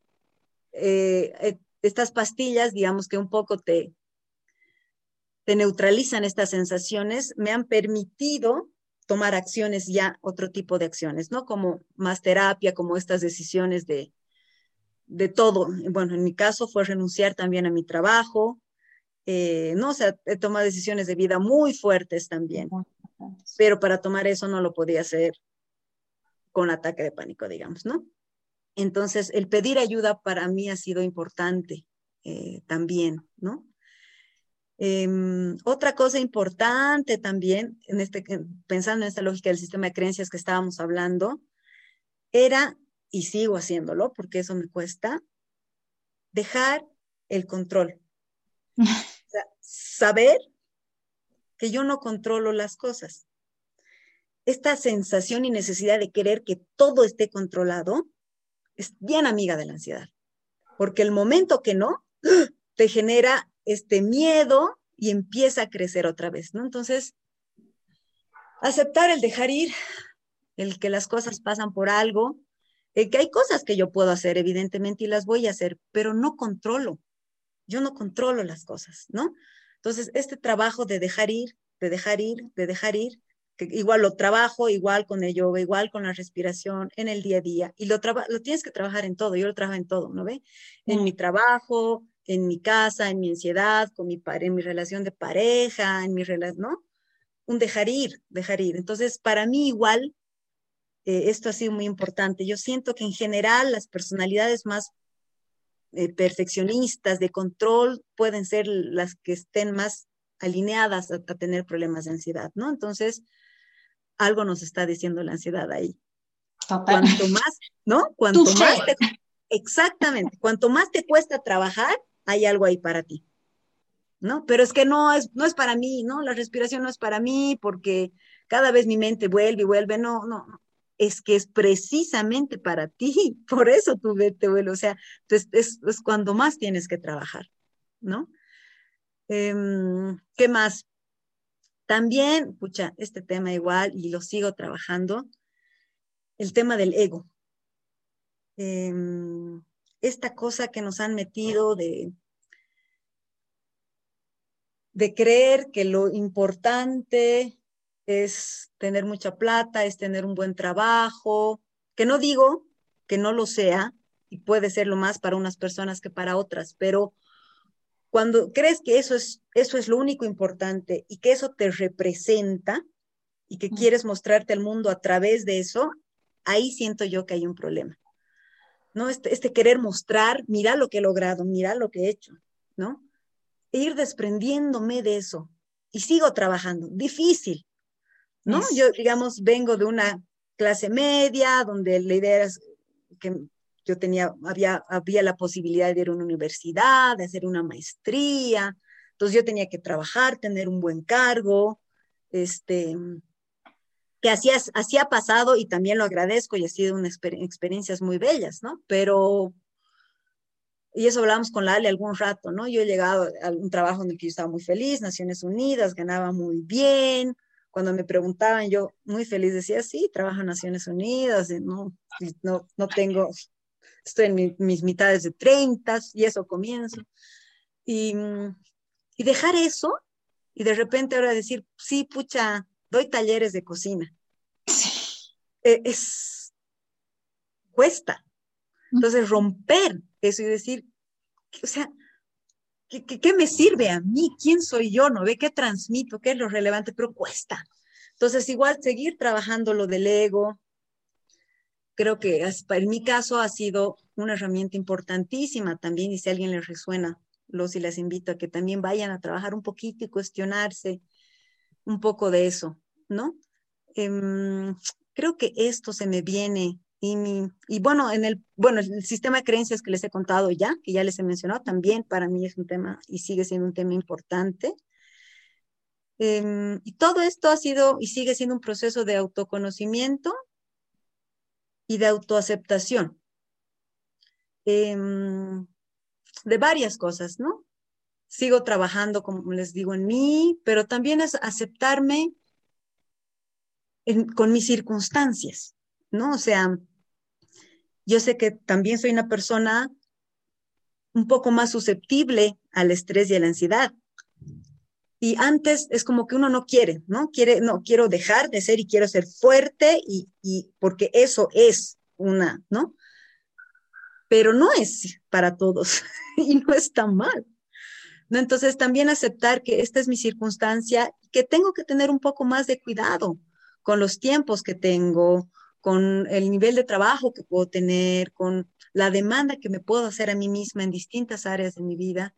eh, eh, estas pastillas, digamos que un poco te, te neutralizan estas sensaciones, me han permitido tomar acciones ya, otro tipo de acciones, ¿no? Como más terapia, como estas decisiones de, de todo. Bueno, en mi caso fue renunciar también a mi trabajo, eh, ¿no? O sea, he tomado decisiones de vida muy fuertes también, pero para tomar eso no lo podía hacer con ataque de pánico, digamos, ¿no? Entonces, el pedir ayuda para mí ha sido importante eh, también, ¿no? Em, otra cosa importante también, en este, pensando en esta lógica del sistema de creencias que estábamos hablando, era, y sigo haciéndolo porque eso me cuesta, dejar el control. saber que yo no controlo las cosas. Esta sensación y necesidad de querer que todo esté controlado es bien amiga de la ansiedad, porque el momento que no, te genera este miedo y empieza a crecer otra vez, ¿no? Entonces, aceptar el dejar ir, el que las cosas pasan por algo, el que hay cosas que yo puedo hacer, evidentemente, y las voy a hacer, pero no controlo. Yo no controlo las cosas, ¿no? Entonces, este trabajo de dejar ir, de dejar ir, de dejar ir, que igual lo trabajo, igual con el yoga, igual con la respiración, en el día a día, y lo, lo tienes que trabajar en todo, yo lo trabajo en todo, ¿no ve? En mm. mi trabajo, en mi casa, en mi ansiedad, con mi en mi relación de pareja, en mi relación, ¿no? Un dejar ir, dejar ir. Entonces, para mí igual, eh, esto ha sido muy importante. Yo siento que en general las personalidades más eh, perfeccionistas, de control, pueden ser las que estén más alineadas a, tener problemas de ansiedad, ¿no? Entonces, algo nos está diciendo la ansiedad ahí. Cuanto más, ¿no? Cuanto más exactamente, cuanto más te cuesta trabajar, hay algo ahí para ti. ¿No? Pero es que no es, no es para mí, ¿no? La respiración no es para mí porque cada vez mi mente vuelve y vuelve. No, no, no. Es que es precisamente para ti. Por eso tu mente vuelve. O sea, es, es, cuando más tienes que trabajar, ¿no? Em, ¿Qué más? También, pucha, este tema igual, y lo sigo trabajando, el tema del ego. Em, esta cosa que nos han metido de, de creer que lo importante es tener mucha plata, es tener un buen trabajo, que no digo que no lo sea, y puede serlo más para unas personas que para otras, pero cuando crees que eso es, eso es lo único importante y que eso te representa y que quieres mostrarte al mundo a través de eso, ahí siento yo que hay un problema. ¿no? Este, este, querer mostrar, mira lo que he logrado, mira lo que he hecho, ¿no? E ir desprendiéndome de eso. Y sigo trabajando, difícil, ¿no? Yo, digamos, vengo de una clase media, donde la idea era que yo tenía, había, había la posibilidad de ir a una universidad, de hacer una maestría, entonces yo tenía que trabajar, tener un buen cargo, este, que así, así ha pasado y también lo agradezco y ha sido unas experiencias muy bellas, ¿no? Pero, y eso hablamos con Lale algún rato, ¿no? Yo he llegado a un trabajo en el que yo estaba muy feliz, Naciones Unidas, ganaba muy bien. Cuando me preguntaban, yo muy feliz decía, sí, trabajo en Naciones Unidas, no, no, no tengo, estoy en mis mitades de 30 y eso comienzo. Y, y dejar eso y de repente ahora decir, sí, pucha, doy talleres de cocina. E, es, cuesta. Entonces, romper eso y decir, o sea, ¿qué, ¿qué, me sirve a mí? ¿Quién soy yo? ¿No ve qué transmito? ¿Qué es lo relevante? Pero cuesta. Entonces, igual seguir trabajando lo del ego, creo que en mi caso ha sido una herramienta importantísima también y si alguien les resuena, los y les invito a que también vayan a trabajar un poquito y cuestionarse un poco de eso. ¿no? Em, creo que esto se me viene y, bueno, en el, bueno, el sistema de creencias que les he contado ya, que ya les he mencionado, también para mí es un tema y sigue siendo un tema importante. Em, y todo esto ha sido y sigue siendo un proceso de autoconocimiento y de autoaceptación. Em, de varias cosas, ¿no? Sigo trabajando, como les digo, en mí, pero también es aceptarme con mis circunstancias, ¿no? O sea, yo sé que también soy una persona un poco más susceptible al estrés y a la ansiedad. Y antes es como que uno no quiere, ¿no? Quiere, no, quiero dejar de ser y quiero ser fuerte y, porque eso es una, ¿no? Pero no es para todos y no está mal. ¿no? Entonces también aceptar que esta es mi circunstancia que tengo que tener un poco más de cuidado con los tiempos que tengo, con el nivel de trabajo que puedo tener, con la demanda que me puedo hacer a mí misma en distintas áreas de mi vida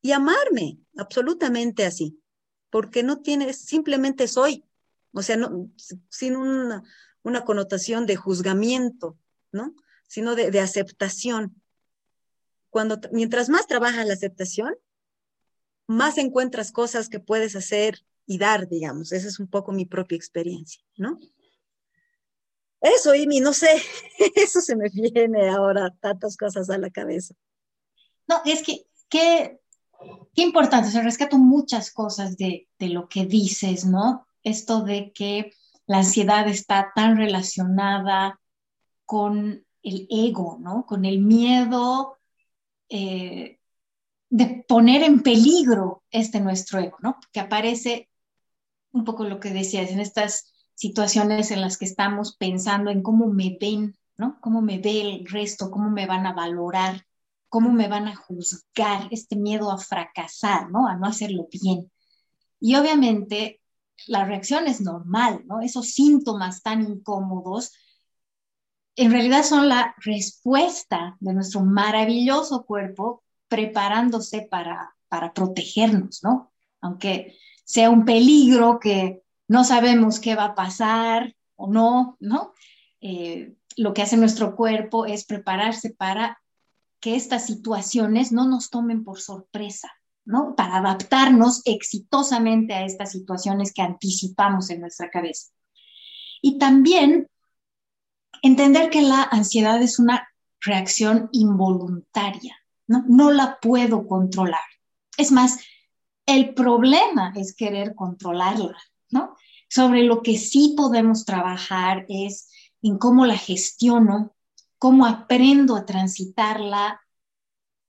y amarme absolutamente así, porque no tiene, simplemente soy, o sea, sin una, una connotación de juzgamiento, ¿no? Sino de, de aceptación. Cuando, mientras más trabajas la aceptación, más encuentras cosas que puedes hacer y dar, digamos. Esa es un poco mi propia experiencia, ¿no? Eso, Imi, no sé, eso se me viene ahora, tantas cosas a la cabeza. No, es que, qué, qué importante, se rescato muchas cosas de, de lo que dices, ¿no? Esto de que la ansiedad está tan relacionada con el ego, ¿no? Con el miedo eh, de poner en peligro este nuestro ego, ¿no? Que aparece un poco lo que decías en estas situaciones en las que estamos pensando en cómo me ven, ¿no? Cómo me ve el resto, cómo me van a valorar, cómo me van a juzgar, este miedo a fracasar, ¿no? A no hacerlo bien. Y obviamente la reacción es normal, ¿no? Esos síntomas tan incómodos en realidad son la respuesta de nuestro maravilloso cuerpo preparándose para, para protegernos, ¿no? Aunque sea un peligro que no sabemos qué va a pasar o no, ¿no? Eh, lo que hace nuestro cuerpo es prepararse para que estas situaciones no nos tomen por sorpresa, ¿no? Para adaptarnos exitosamente a estas situaciones que anticipamos en nuestra cabeza. Y también entender que la ansiedad es una reacción involuntaria, ¿no? No la puedo controlar. Es más, el problema es querer controlarla, Sobre lo que sí podemos trabajar es en cómo la gestiono, cómo aprendo a transitarla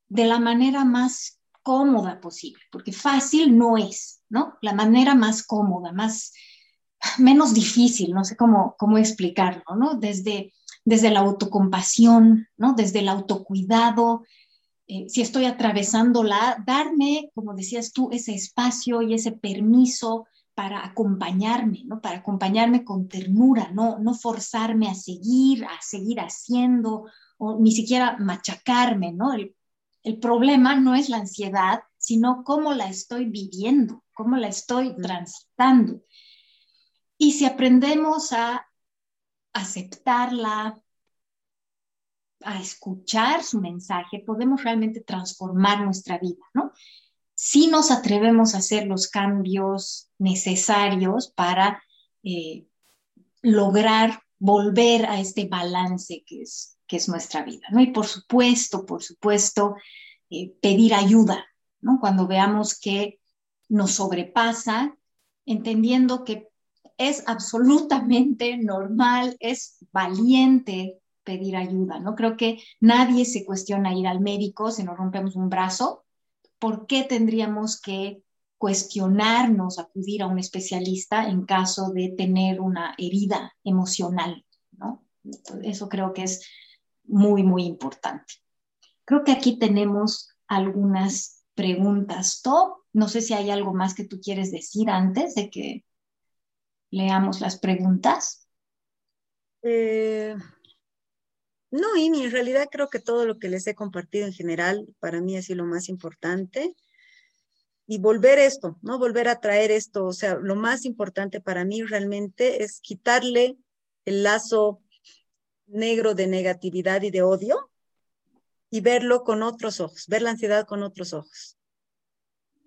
de la manera más cómoda posible, porque fácil no es, ¿no? La manera más cómoda, más menos difícil, no sé cómo, cómo explicarlo, ¿no? Desde, desde la autocompasión, ¿no? Desde el autocuidado, eh, si estoy atravesándola, darme, como decías tú, ese espacio y ese permiso para acompañarme, ¿no? Para acompañarme con ternura, no, no forzarme a seguir, a seguir haciendo, o ni siquiera machacarme, ¿no? El, el problema no es la ansiedad, sino cómo la estoy viviendo, cómo la estoy transitando. Y si aprendemos a aceptarla, a escuchar su mensaje, podemos realmente transformar nuestra vida, ¿no? Si nos atrevemos a hacer los cambios necesarios para eh, lograr volver a este balance que es, que es nuestra vida, ¿no? Y por supuesto, por supuesto, eh, pedir ayuda, ¿no? Cuando veamos que nos sobrepasa, entendiendo que es absolutamente normal, es valiente pedir ayuda, ¿no? Creo que nadie se cuestiona ir al médico si nos rompemos un brazo. ¿Por qué tendríamos que cuestionarnos, acudir a un especialista en caso de tener una herida emocional, ¿no? Eso creo que es muy, muy importante. Creo que aquí tenemos algunas preguntas. Top, no sé si hay algo más que tú quieres decir antes de que leamos las preguntas. Eh, no, y en realidad creo que todo lo que les he compartido en general para mí ha sido lo más importante. Y volver esto, ¿no? Volver a traer esto. O sea, lo más importante para mí realmente es quitarle el lazo negro de negatividad y de odio y verlo con otros ojos, ver la ansiedad con otros ojos.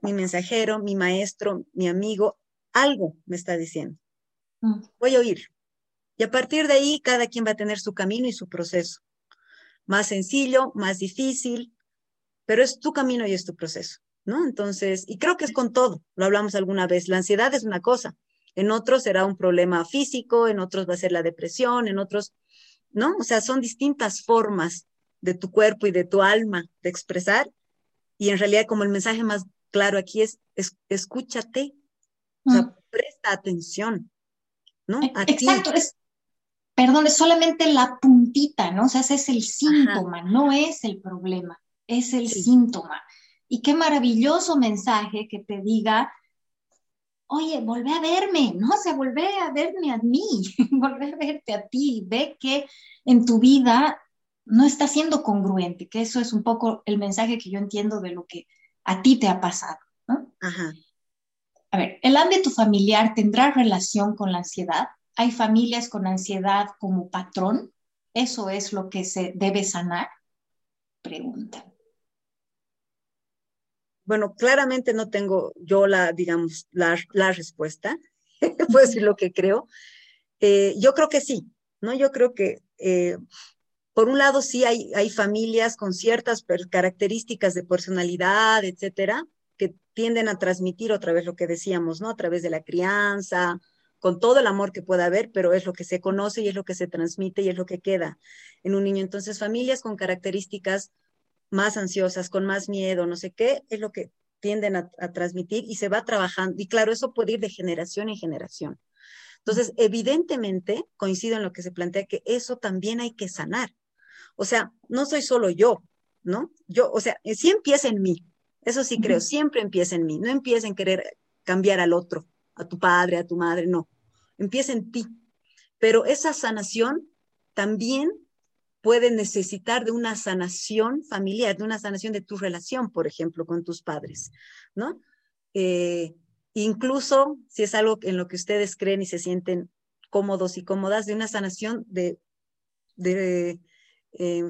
Mi mensajero, mi maestro, mi amigo, algo me está diciendo. Mm. Voy a oír, Y a partir de ahí, cada quien va a tener su camino y su proceso. Más sencillo, más difícil, pero es tu camino y es tu proceso, ¿no? Entonces, y creo que es con todo, lo hablamos alguna vez, la ansiedad es una cosa, en otros será un problema físico, en otros va a ser la depresión, en otros, ¿no? O sea, son distintas formas de tu cuerpo y de tu alma de expresar. Y en realidad, como el mensaje más claro aquí es, escúchate, o sea, mm. presta atención, ¿no? E, exacto, es, perdón, es solamente la puntita, ¿no? O sea, ese es el síntoma, no es el problema, es el síntoma. Y qué maravilloso mensaje que te diga, oye, volvé a verme, ¿no? O sea, volvé a verme a mí, volvé a verte a ti, ve que en tu vida no está siendo congruente, que eso es un poco el mensaje que yo entiendo de lo que a ti te ha pasado, ¿no? Ajá. A ver, ¿el ámbito familiar tendrá relación con la ansiedad? ¿Hay familias con ansiedad como patrón? ¿Eso es lo que se debe sanar? Pregunta. Bueno, claramente no tengo yo la, digamos, la, respuesta, puedo decir lo que creo. Eh, yo creo que sí, ¿no? Yo creo que, eh, por un lado, sí hay, hay familias con ciertas características de personalidad, etcétera, que tienden a transmitir otra vez lo que decíamos, ¿no? A través de la crianza, con todo el amor que pueda haber, pero es lo que se conoce y es lo que se transmite y es lo que queda en un niño. Entonces, familias con características más ansiosas, con más miedo, no sé qué, es lo que tienden a, transmitir y se va trabajando. Y claro, eso puede ir de generación en generación. Entonces, evidentemente, coincido en lo que se plantea, que eso también hay que sanar. O sea, no soy solo yo, ¿no? Yo, o sea, sí empieza en mí. Eso sí creo, siempre empieza en mí. No empieza en querer cambiar al otro, a tu padre, a tu madre, no. Empieza en ti. Pero esa sanación también puede necesitar de una sanación familiar, de una sanación de tu relación, por ejemplo, con tus padres, ¿no? Eh, incluso si es algo en lo que ustedes creen y se sienten cómodos y cómodas, de una sanación de, eh,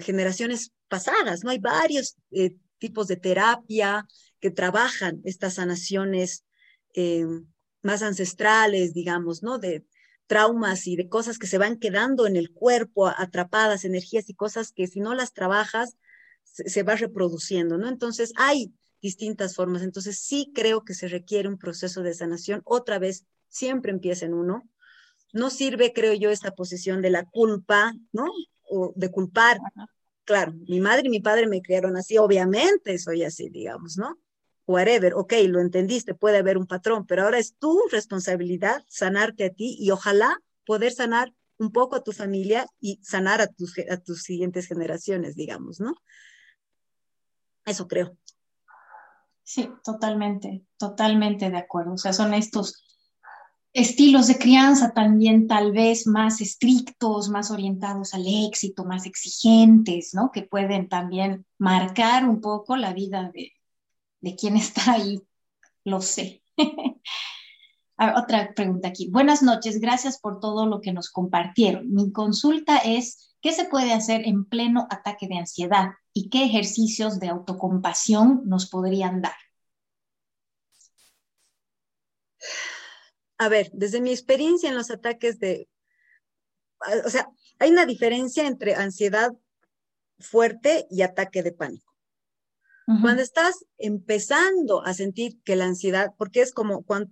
generaciones pasadas, ¿no? Hay varios eh, tipos de terapia que trabajan estas sanaciones más ancestrales, digamos, ¿no? De, traumas y de cosas que se van quedando en el cuerpo, atrapadas, energías y cosas que si no las trabajas, se, va reproduciendo, ¿no? Entonces, hay distintas formas. Entonces, sí creo que se requiere un proceso de sanación. Otra vez, siempre empieza en uno. No sirve, creo yo, esta posición de la culpa, ¿no? O de culpar. Claro, mi madre y mi padre me criaron así, obviamente soy así, digamos, ¿no? Whatever, ok, lo entendiste, puede haber un patrón, pero ahora es tu responsabilidad sanarte a ti y ojalá poder sanar un poco a tu familia y sanar a tus, a tus siguientes generaciones, digamos, ¿no? Eso creo. Sí, totalmente, totalmente de acuerdo. O sea, son estos estilos de crianza también tal vez más estrictos, más orientados al éxito, más exigentes, ¿no? Que pueden también marcar un poco la vida de, de quién está ahí, lo sé. otra pregunta aquí. Buenas noches, gracias por todo lo que nos compartieron. Mi consulta es, ¿qué se puede hacer en pleno ataque de ansiedad y qué ejercicios de autocompasión nos podrían dar? A ver, desde mi experiencia en los ataques de, o sea, hay una diferencia entre ansiedad fuerte y ataque de pánico. Cuando estás empezando a sentir que la ansiedad, porque es como cuando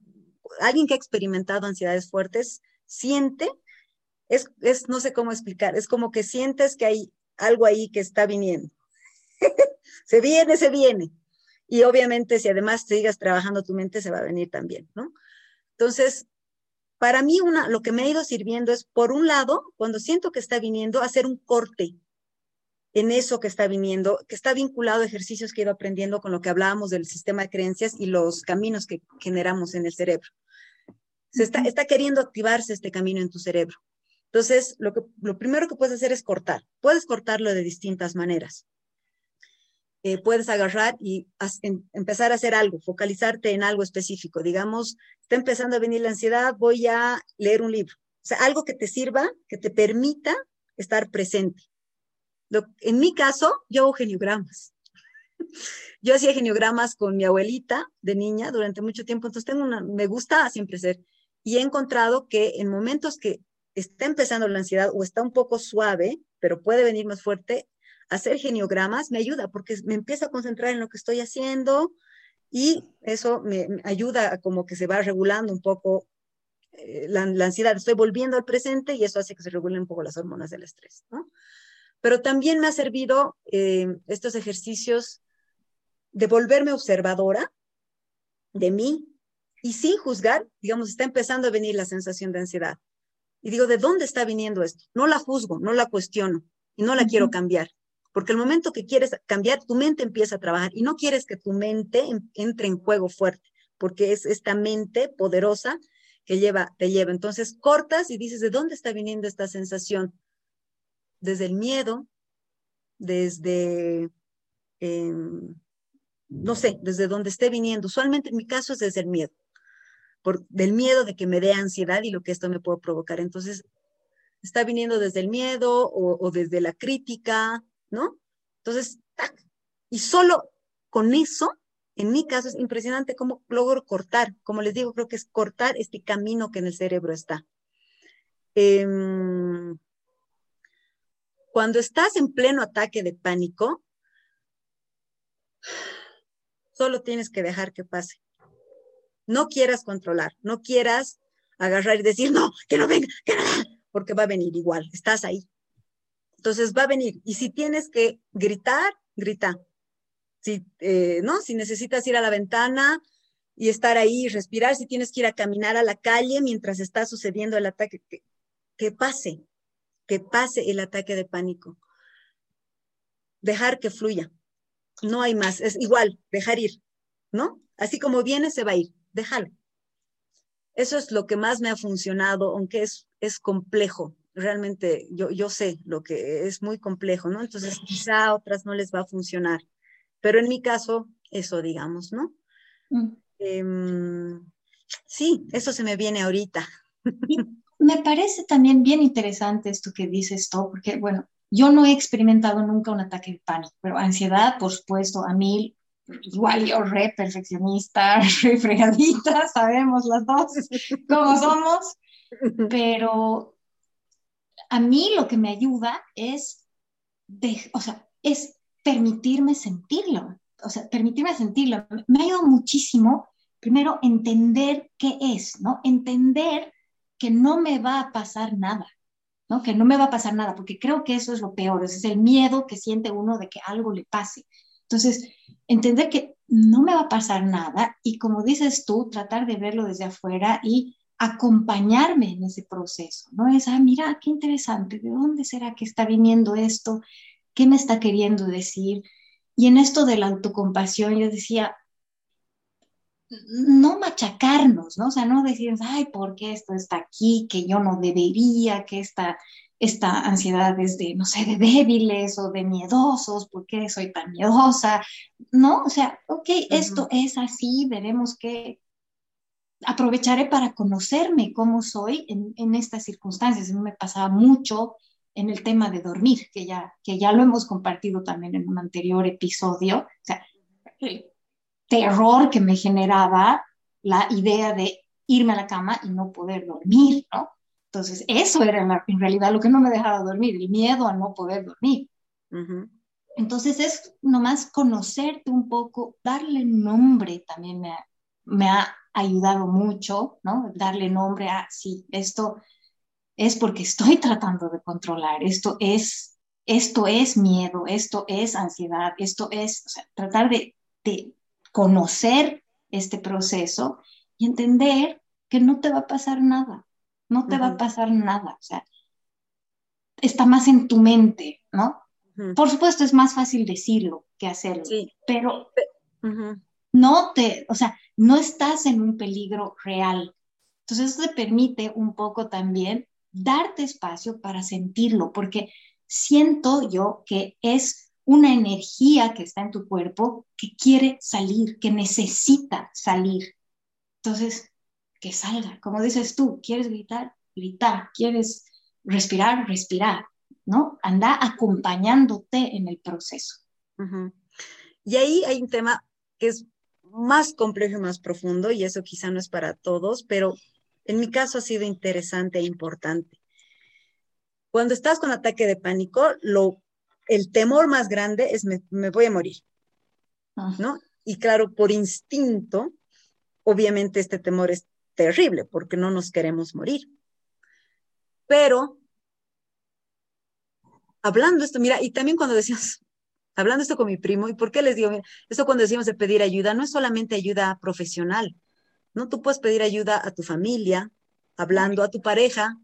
alguien que ha experimentado ansiedades fuertes, siente, es, es, no sé cómo explicar, es como que sientes que hay algo ahí que está viniendo. se viene, se viene. Y obviamente si además sigas trabajando tu mente, se va a venir también, ¿no? Entonces, para mí una, lo que me ha ido sirviendo es, por un lado, cuando siento que está viniendo, hacer un corte en eso que está viniendo, que está vinculado a ejercicios que he ido aprendiendo con lo que hablábamos del sistema de creencias y los caminos que generamos en el cerebro. Se está, está queriendo activarse este camino en tu cerebro. Entonces, lo, que, lo primero que puedes hacer es cortar. Puedes cortarlo de distintas maneras. Eh, puedes agarrar y empezar a hacer algo, focalizarte en algo específico. Digamos, está empezando a venir la ansiedad, voy a leer un libro. O sea, algo que te sirva, que te permita estar presente en mi caso, yo hago geniogramas. Yo hacía geniogramas con mi abuelita de niña durante mucho tiempo, entonces tengo una, me gusta siempre hacer. Y he encontrado que en momentos que está empezando la ansiedad o está un poco suave, pero puede venir más fuerte, hacer geniogramas me ayuda porque me empiezo a concentrar en lo que estoy haciendo y eso me, ayuda a como que se va regulando un poco eh, la, ansiedad. Estoy volviendo al presente y eso hace que se regulen un poco las hormonas del estrés, ¿no? Pero también me ha servido eh, estos ejercicios de volverme observadora de mí y sin juzgar, digamos, está empezando a venir la sensación de ansiedad. Y digo, ¿de dónde está viniendo esto? No la juzgo, no la cuestiono y no la quiero cambiar. Porque el momento que quieres cambiar, tu mente empieza a trabajar y no quieres que tu mente entre en juego fuerte, porque es esta mente poderosa que lleva, te lleva. Entonces cortas y dices, ¿de dónde está viniendo esta sensación? Desde el miedo, desde, em, no sé, desde dónde esté viniendo. Usualmente en mi caso es desde el miedo por, del miedo de que me dé ansiedad y lo que esto me puede provocar. Entonces, está viniendo desde el miedo o, desde la crítica, ¿no? Entonces, y solo con eso, en mi caso es impresionante cómo logro cortar, como les digo, creo que es cortar este camino que en el cerebro está. Em, cuando estás en pleno ataque de pánico, solo tienes que dejar que pase no quieras controlar, no quieras agarrar y decir, no, que no venga, que no venga, porque va a venir igual, estás ahí. Entonces va a venir. Y si tienes que gritar, grita. Si, eh, ¿no? si necesitas ir a la ventana y estar ahí y respirar, si tienes que ir a caminar a la calle mientras está sucediendo el ataque, que, que pase, que pase el ataque de pánico. Dejar que fluya. No hay más. Es igual, dejar ir, ¿no? Así como viene, se va a ir déjalo. Eso es lo que más me ha funcionado, aunque es, es complejo. Realmente yo, yo sé lo que es muy complejo, ¿no? Entonces quizá a otras no les va a funcionar. Pero en mi caso, eso digamos, ¿no? Mm. Em, sí, eso se me viene ahorita. Me parece también bien interesante esto que dices tú, porque bueno, yo no he experimentado nunca un ataque de pánico, pero ansiedad, por supuesto, a mí igual yo re perfeccionista, re fregadita, sabemos las dos cómo somos, pero a mí lo que me ayuda es, o sea, es permitirme sentirlo, o sea, permitirme sentirlo. Me ha ayudado muchísimo, primero, entender qué es, ¿no? Entender que no me va a pasar nada, ¿no? Que no me va a pasar nada, porque creo que eso es lo peor, es el miedo que siente uno de que algo le pase. Entonces, entender que no me va a pasar nada y como dices tú, tratar de verlo desde afuera y acompañarme en ese proceso, ¿no? Es, ah, mira, qué interesante, ¿de dónde será que está viniendo esto? ¿Qué me está queriendo decir? Y en esto de la autocompasión, yo decía, no machacarnos, ¿no? O sea, no decir, ay, ¿por qué esto está aquí? Que yo no debería, que esta esta ansiedad es de, no sé, de débiles o de miedosos, ¿por qué soy tan miedosa? No, o sea, ok, esto es así, veremos que aprovecharé para conocerme cómo soy en, en estas circunstancias. me pasaba mucho en el tema de dormir, que ya, que ya lo hemos compartido también en un anterior episodio. O sea, terror que me generaba la idea de irme a la cama y no poder dormir, ¿no? Entonces, eso era en, realidad lo que no me dejaba dormir, el miedo a no poder dormir. Entonces, es nomás conocerte un poco, darle nombre también me ha, me ha ayudado mucho, ¿no? Darle nombre a, sí, esto es porque estoy tratando de controlar, esto es, esto es miedo, esto es ansiedad, esto es, o sea, tratar de, de conocer este proceso y entender que no te va a pasar nada, no te va a pasar nada, o sea, está más en tu mente, ¿no? Por supuesto, es más fácil decirlo que hacerlo, pero no te, o sea, no estás en un peligro real. Entonces, eso te permite un poco también darte espacio para sentirlo, porque siento yo que es una energía que está en tu cuerpo que quiere salir, que necesita salir. Entonces, que salga. Como dices tú, quieres gritar, gritar, quieres respirar, respirar, ¿no? Anda acompañándote en el proceso. Y ahí hay un tema que es más complejo y más profundo, y eso quizá no es para todos, pero en mi caso ha sido interesante e importante. Cuando estás con ataque de pánico, lo, el temor más grande es me, voy a morir, ah. ¿no? Y claro, por instinto, obviamente este temor es terrible porque no nos queremos morir. Pero, hablando esto, mira, y también cuando decíamos, hablando esto con mi primo, ¿y por qué les digo? Mira, esto cuando decimos de pedir ayuda, no es solamente ayuda profesional, ¿no? Tú puedes pedir ayuda a tu familia, hablando a tu pareja,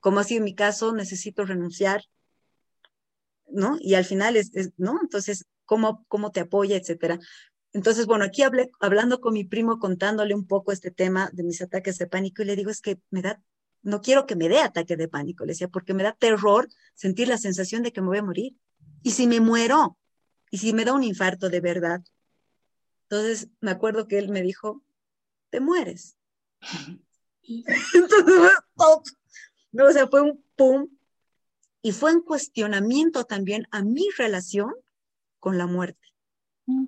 como así en mi caso, necesito renunciar, ¿no? Y al final es, ¿no? Entonces, ¿cómo, ¿cómo te apoya, etcétera? Entonces, bueno, aquí hablé, hablando con mi primo, contándole un poco este tema de mis ataques de pánico, y le digo, es que me da, no quiero que me dé ataque de pánico, le decía, porque me da terror sentir la sensación de que me voy a morir. Y si me muero, y si me da un infarto de verdad. Entonces, me acuerdo que él me dijo, te mueres. Entonces, no, o sea, fue un pum. Y fue un cuestionamiento también a mi relación con la muerte. Mm.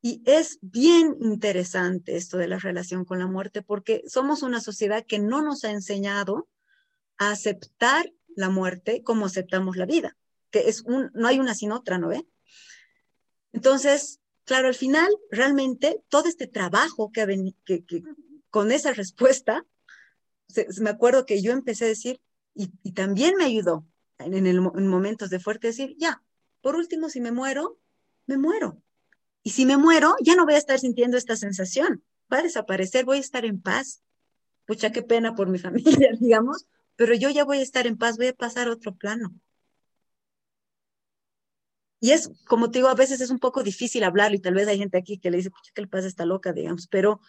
Y es bien interesante esto de la relación con la muerte porque somos una sociedad que no nos ha enseñado a aceptar la muerte como aceptamos la vida, que es un, no hay una sin otra, ¿no ve? Entonces, claro, al final, realmente, todo este trabajo que, que, que con esa respuesta, me acuerdo que yo empecé a decir, y, también me ayudó en, el, en momentos de fuerte decir, ya, por último, si me muero, me muero. Y si me muero, ya no voy a estar sintiendo esta sensación, va a desaparecer, voy a estar en paz. Pucha, qué pena por mi familia, digamos, pero yo ya voy a estar en paz, voy a pasar a otro plano. Y es, como te digo, a veces es un poco difícil hablarlo y tal vez hay gente aquí que le dice, pucha, ¿qué le pasa a esta loca, digamos? Pero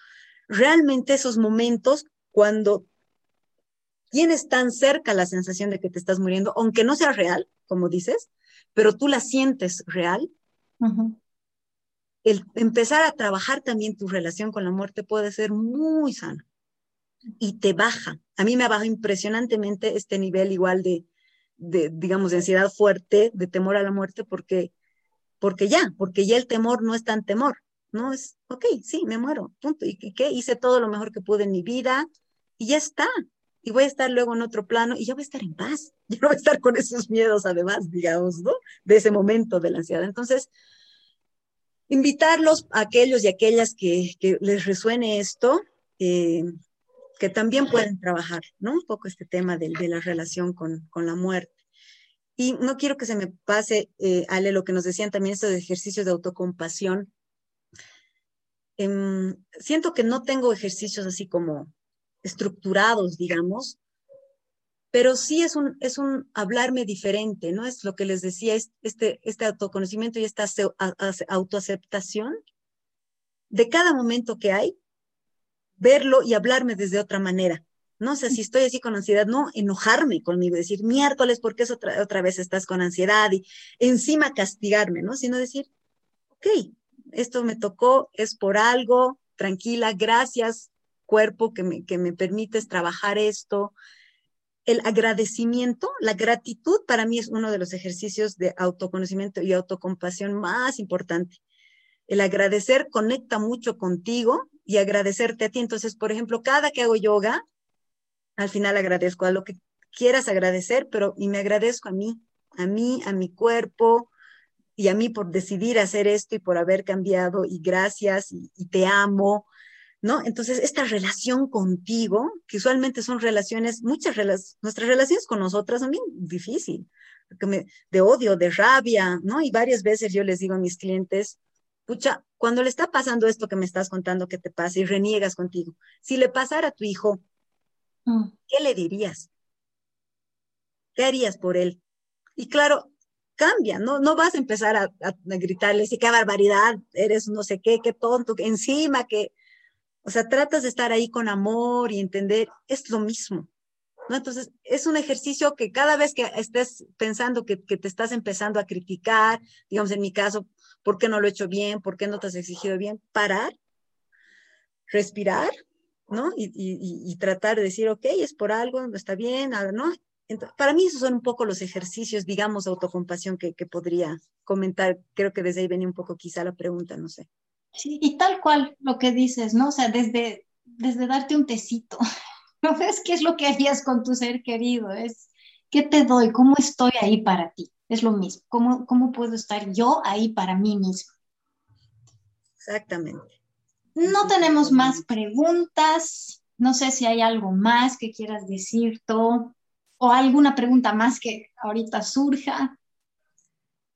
realmente esos momentos, cuando tienes tan cerca la sensación de que te estás muriendo, aunque no sea real, como dices, pero tú la sientes real, el empezar a trabajar también tu relación con la muerte puede ser muy sano y te baja. A mí me baja impresionantemente este nivel igual de, de, digamos, de ansiedad fuerte, de temor a la muerte, porque, porque ya, porque ya el temor no es tan temor, ¿no? Es, ok, sí, me muero, punto. ¿Y qué? Hice todo lo mejor que pude en mi vida y ya está. Y voy a estar luego en otro plano y ya voy a estar en paz. Ya no voy a estar con esos miedos, además, digamos, ¿no? De ese momento de la ansiedad. Entonces, invitarlos a aquellos y aquellas que, les resuene esto, eh, que también pueden trabajar, ¿no? Un poco este tema de, de la relación con, con, la muerte. Y no quiero que se me pase, eh, Ale, lo que nos decían también estos ejercicios de autocompasión. Eh, siento que no tengo ejercicios así como estructurados, digamos, pero sí es un, es un hablarme diferente, ¿no? Es lo que les decía, es este, este autoconocimiento y esta autoaceptación de cada momento que hay, verlo y hablarme desde otra manera. No sé si estoy así con ansiedad, no enojarme conmigo, decir miércoles, porque es otra, otra vez estás con ansiedad? Y encima castigarme, ¿no? Sino decir, ok, esto me tocó, es por algo, tranquila, gracias, cuerpo, que me, que me permites trabajar esto. El agradecimiento, la gratitud para mí es uno de los ejercicios de autoconocimiento y autocompasión más importante. El agradecer conecta mucho contigo y agradecerte a ti. Entonces, por ejemplo, cada que hago yoga, al final agradezco a lo que quieras agradecer, pero y me agradezco a mí, a mí, a mi cuerpo y a mí por decidir hacer esto y por haber cambiado y gracias y, te amo, ¿no? Entonces, esta relación contigo, que usualmente son relaciones, muchas relaciones, nuestras relaciones con nosotras son bien difíciles, de odio, de rabia, ¿no? Y varias veces yo les digo a mis clientes, Escucha, cuando le está pasando esto que me estás contando que te pasa y reniegas contigo, si le pasara a tu hijo, mm. ¿qué le dirías? ¿Qué harías por él? Y claro, cambia, no, no vas a empezar a, gritarle, sí, qué barbaridad, eres no sé qué, qué tonto, encima que, o sea, tratas de estar ahí con amor y entender, es lo mismo. ¿No? Entonces, es un ejercicio que cada vez que estés pensando que, que, te estás empezando a criticar, digamos en mi caso, ¿Por qué no lo he hecho bien? ¿Por qué no te has exigido bien? Parar, respirar, ¿no? Y, tratar de decir, ok, es por algo, no está bien, ¿no? para mí esos son un poco los ejercicios, digamos, de autocompasión que, podría comentar. Creo que desde ahí venía un poco quizá la pregunta, no sé. Sí, y tal cual lo que dices, ¿no? O sea, desde, desde darte un tecito, ¿no ves qué es lo que harías con tu ser querido? Es, ¿Qué te doy? ¿Cómo estoy ahí para ti? Es lo mismo. ¿Cómo, cómo puedo estar yo ahí para mí mismo? Exactamente. No tenemos más preguntas. No sé si hay algo más que quieras decir tú o alguna pregunta más que ahorita surja.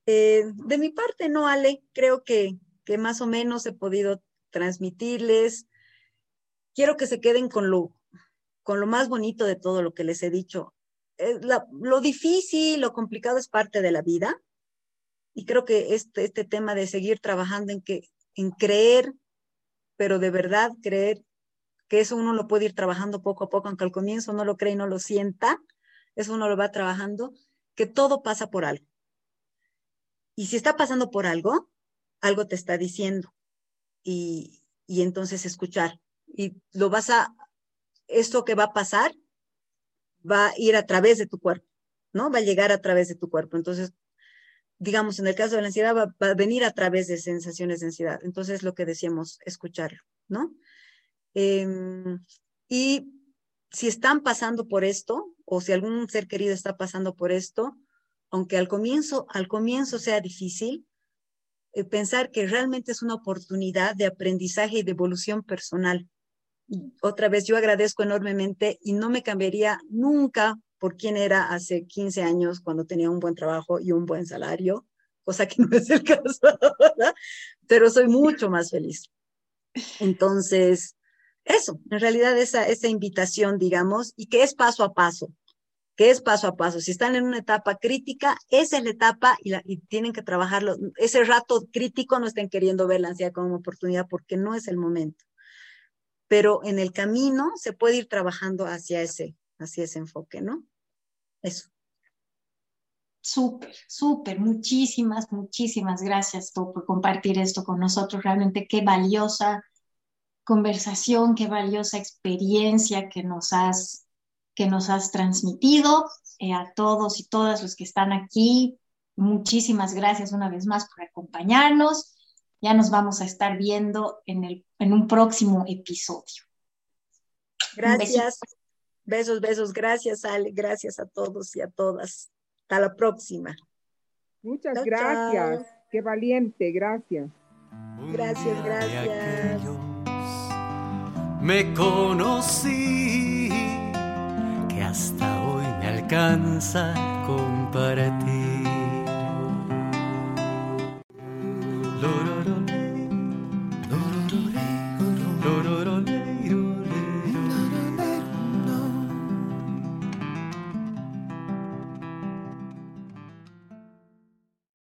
Eh, de mi parte, no, Ale, creo que, que más o menos he podido transmitirles. Quiero que se queden con lo, con lo más bonito de todo lo que les he dicho. Lo difícil, lo complicado es parte de la vida. Y creo que este, este tema de seguir trabajando en, que, en creer, pero de verdad creer que eso uno lo puede ir trabajando poco a poco, aunque al comienzo no lo cree y no lo sienta, eso uno lo va trabajando, que todo pasa por algo. Y si está pasando por algo, algo te está diciendo. Y, y entonces escuchar. Y lo vas a, esto que va a pasar, va a ir a través de tu cuerpo, ¿no? Va a llegar a través de tu cuerpo. Entonces, digamos, en el caso de la ansiedad, va, a venir a través de sensaciones de ansiedad. Entonces, lo que decíamos, escucharlo, ¿no? Em, y si están pasando por esto, o si algún ser querido está pasando por esto, aunque al comienzo, al comienzo sea difícil, eh, pensar que realmente es una oportunidad de aprendizaje y de evolución personal. Otra vez, yo agradezco enormemente y no me cambiaría nunca por quién era hace 15 años cuando tenía un buen trabajo y un buen salario, cosa que no es el caso ahora, pero soy mucho más feliz. Entonces, eso, en realidad esa, esa invitación, digamos, y que es paso a paso, que es paso a paso. Si están en una etapa crítica, esa es la etapa y, tienen que trabajarlo. Ese rato crítico no estén queriendo ver la ansiedad como oportunidad porque no es el momento. Pero en el camino se puede ir trabajando hacia ese, hacia ese enfoque, ¿no? Eso. Súper, súper. Muchísimas, muchísimas gracias por compartir esto con nosotros. Realmente qué valiosa conversación, qué valiosa experiencia que nos has, que nos has transmitido eh, a todos y todas los que están aquí. Muchísimas gracias una vez más por acompañarnos. Ya nos vamos a estar viendo en, el, en un próximo episodio. Gracias. Besos, besos. Gracias, Ale. Gracias a todos y a todas. Hasta la próxima. Muchas gracias. Qué valiente. Gracias. Gracias, gracias me conocí, hasta hoy me alcanza compartir.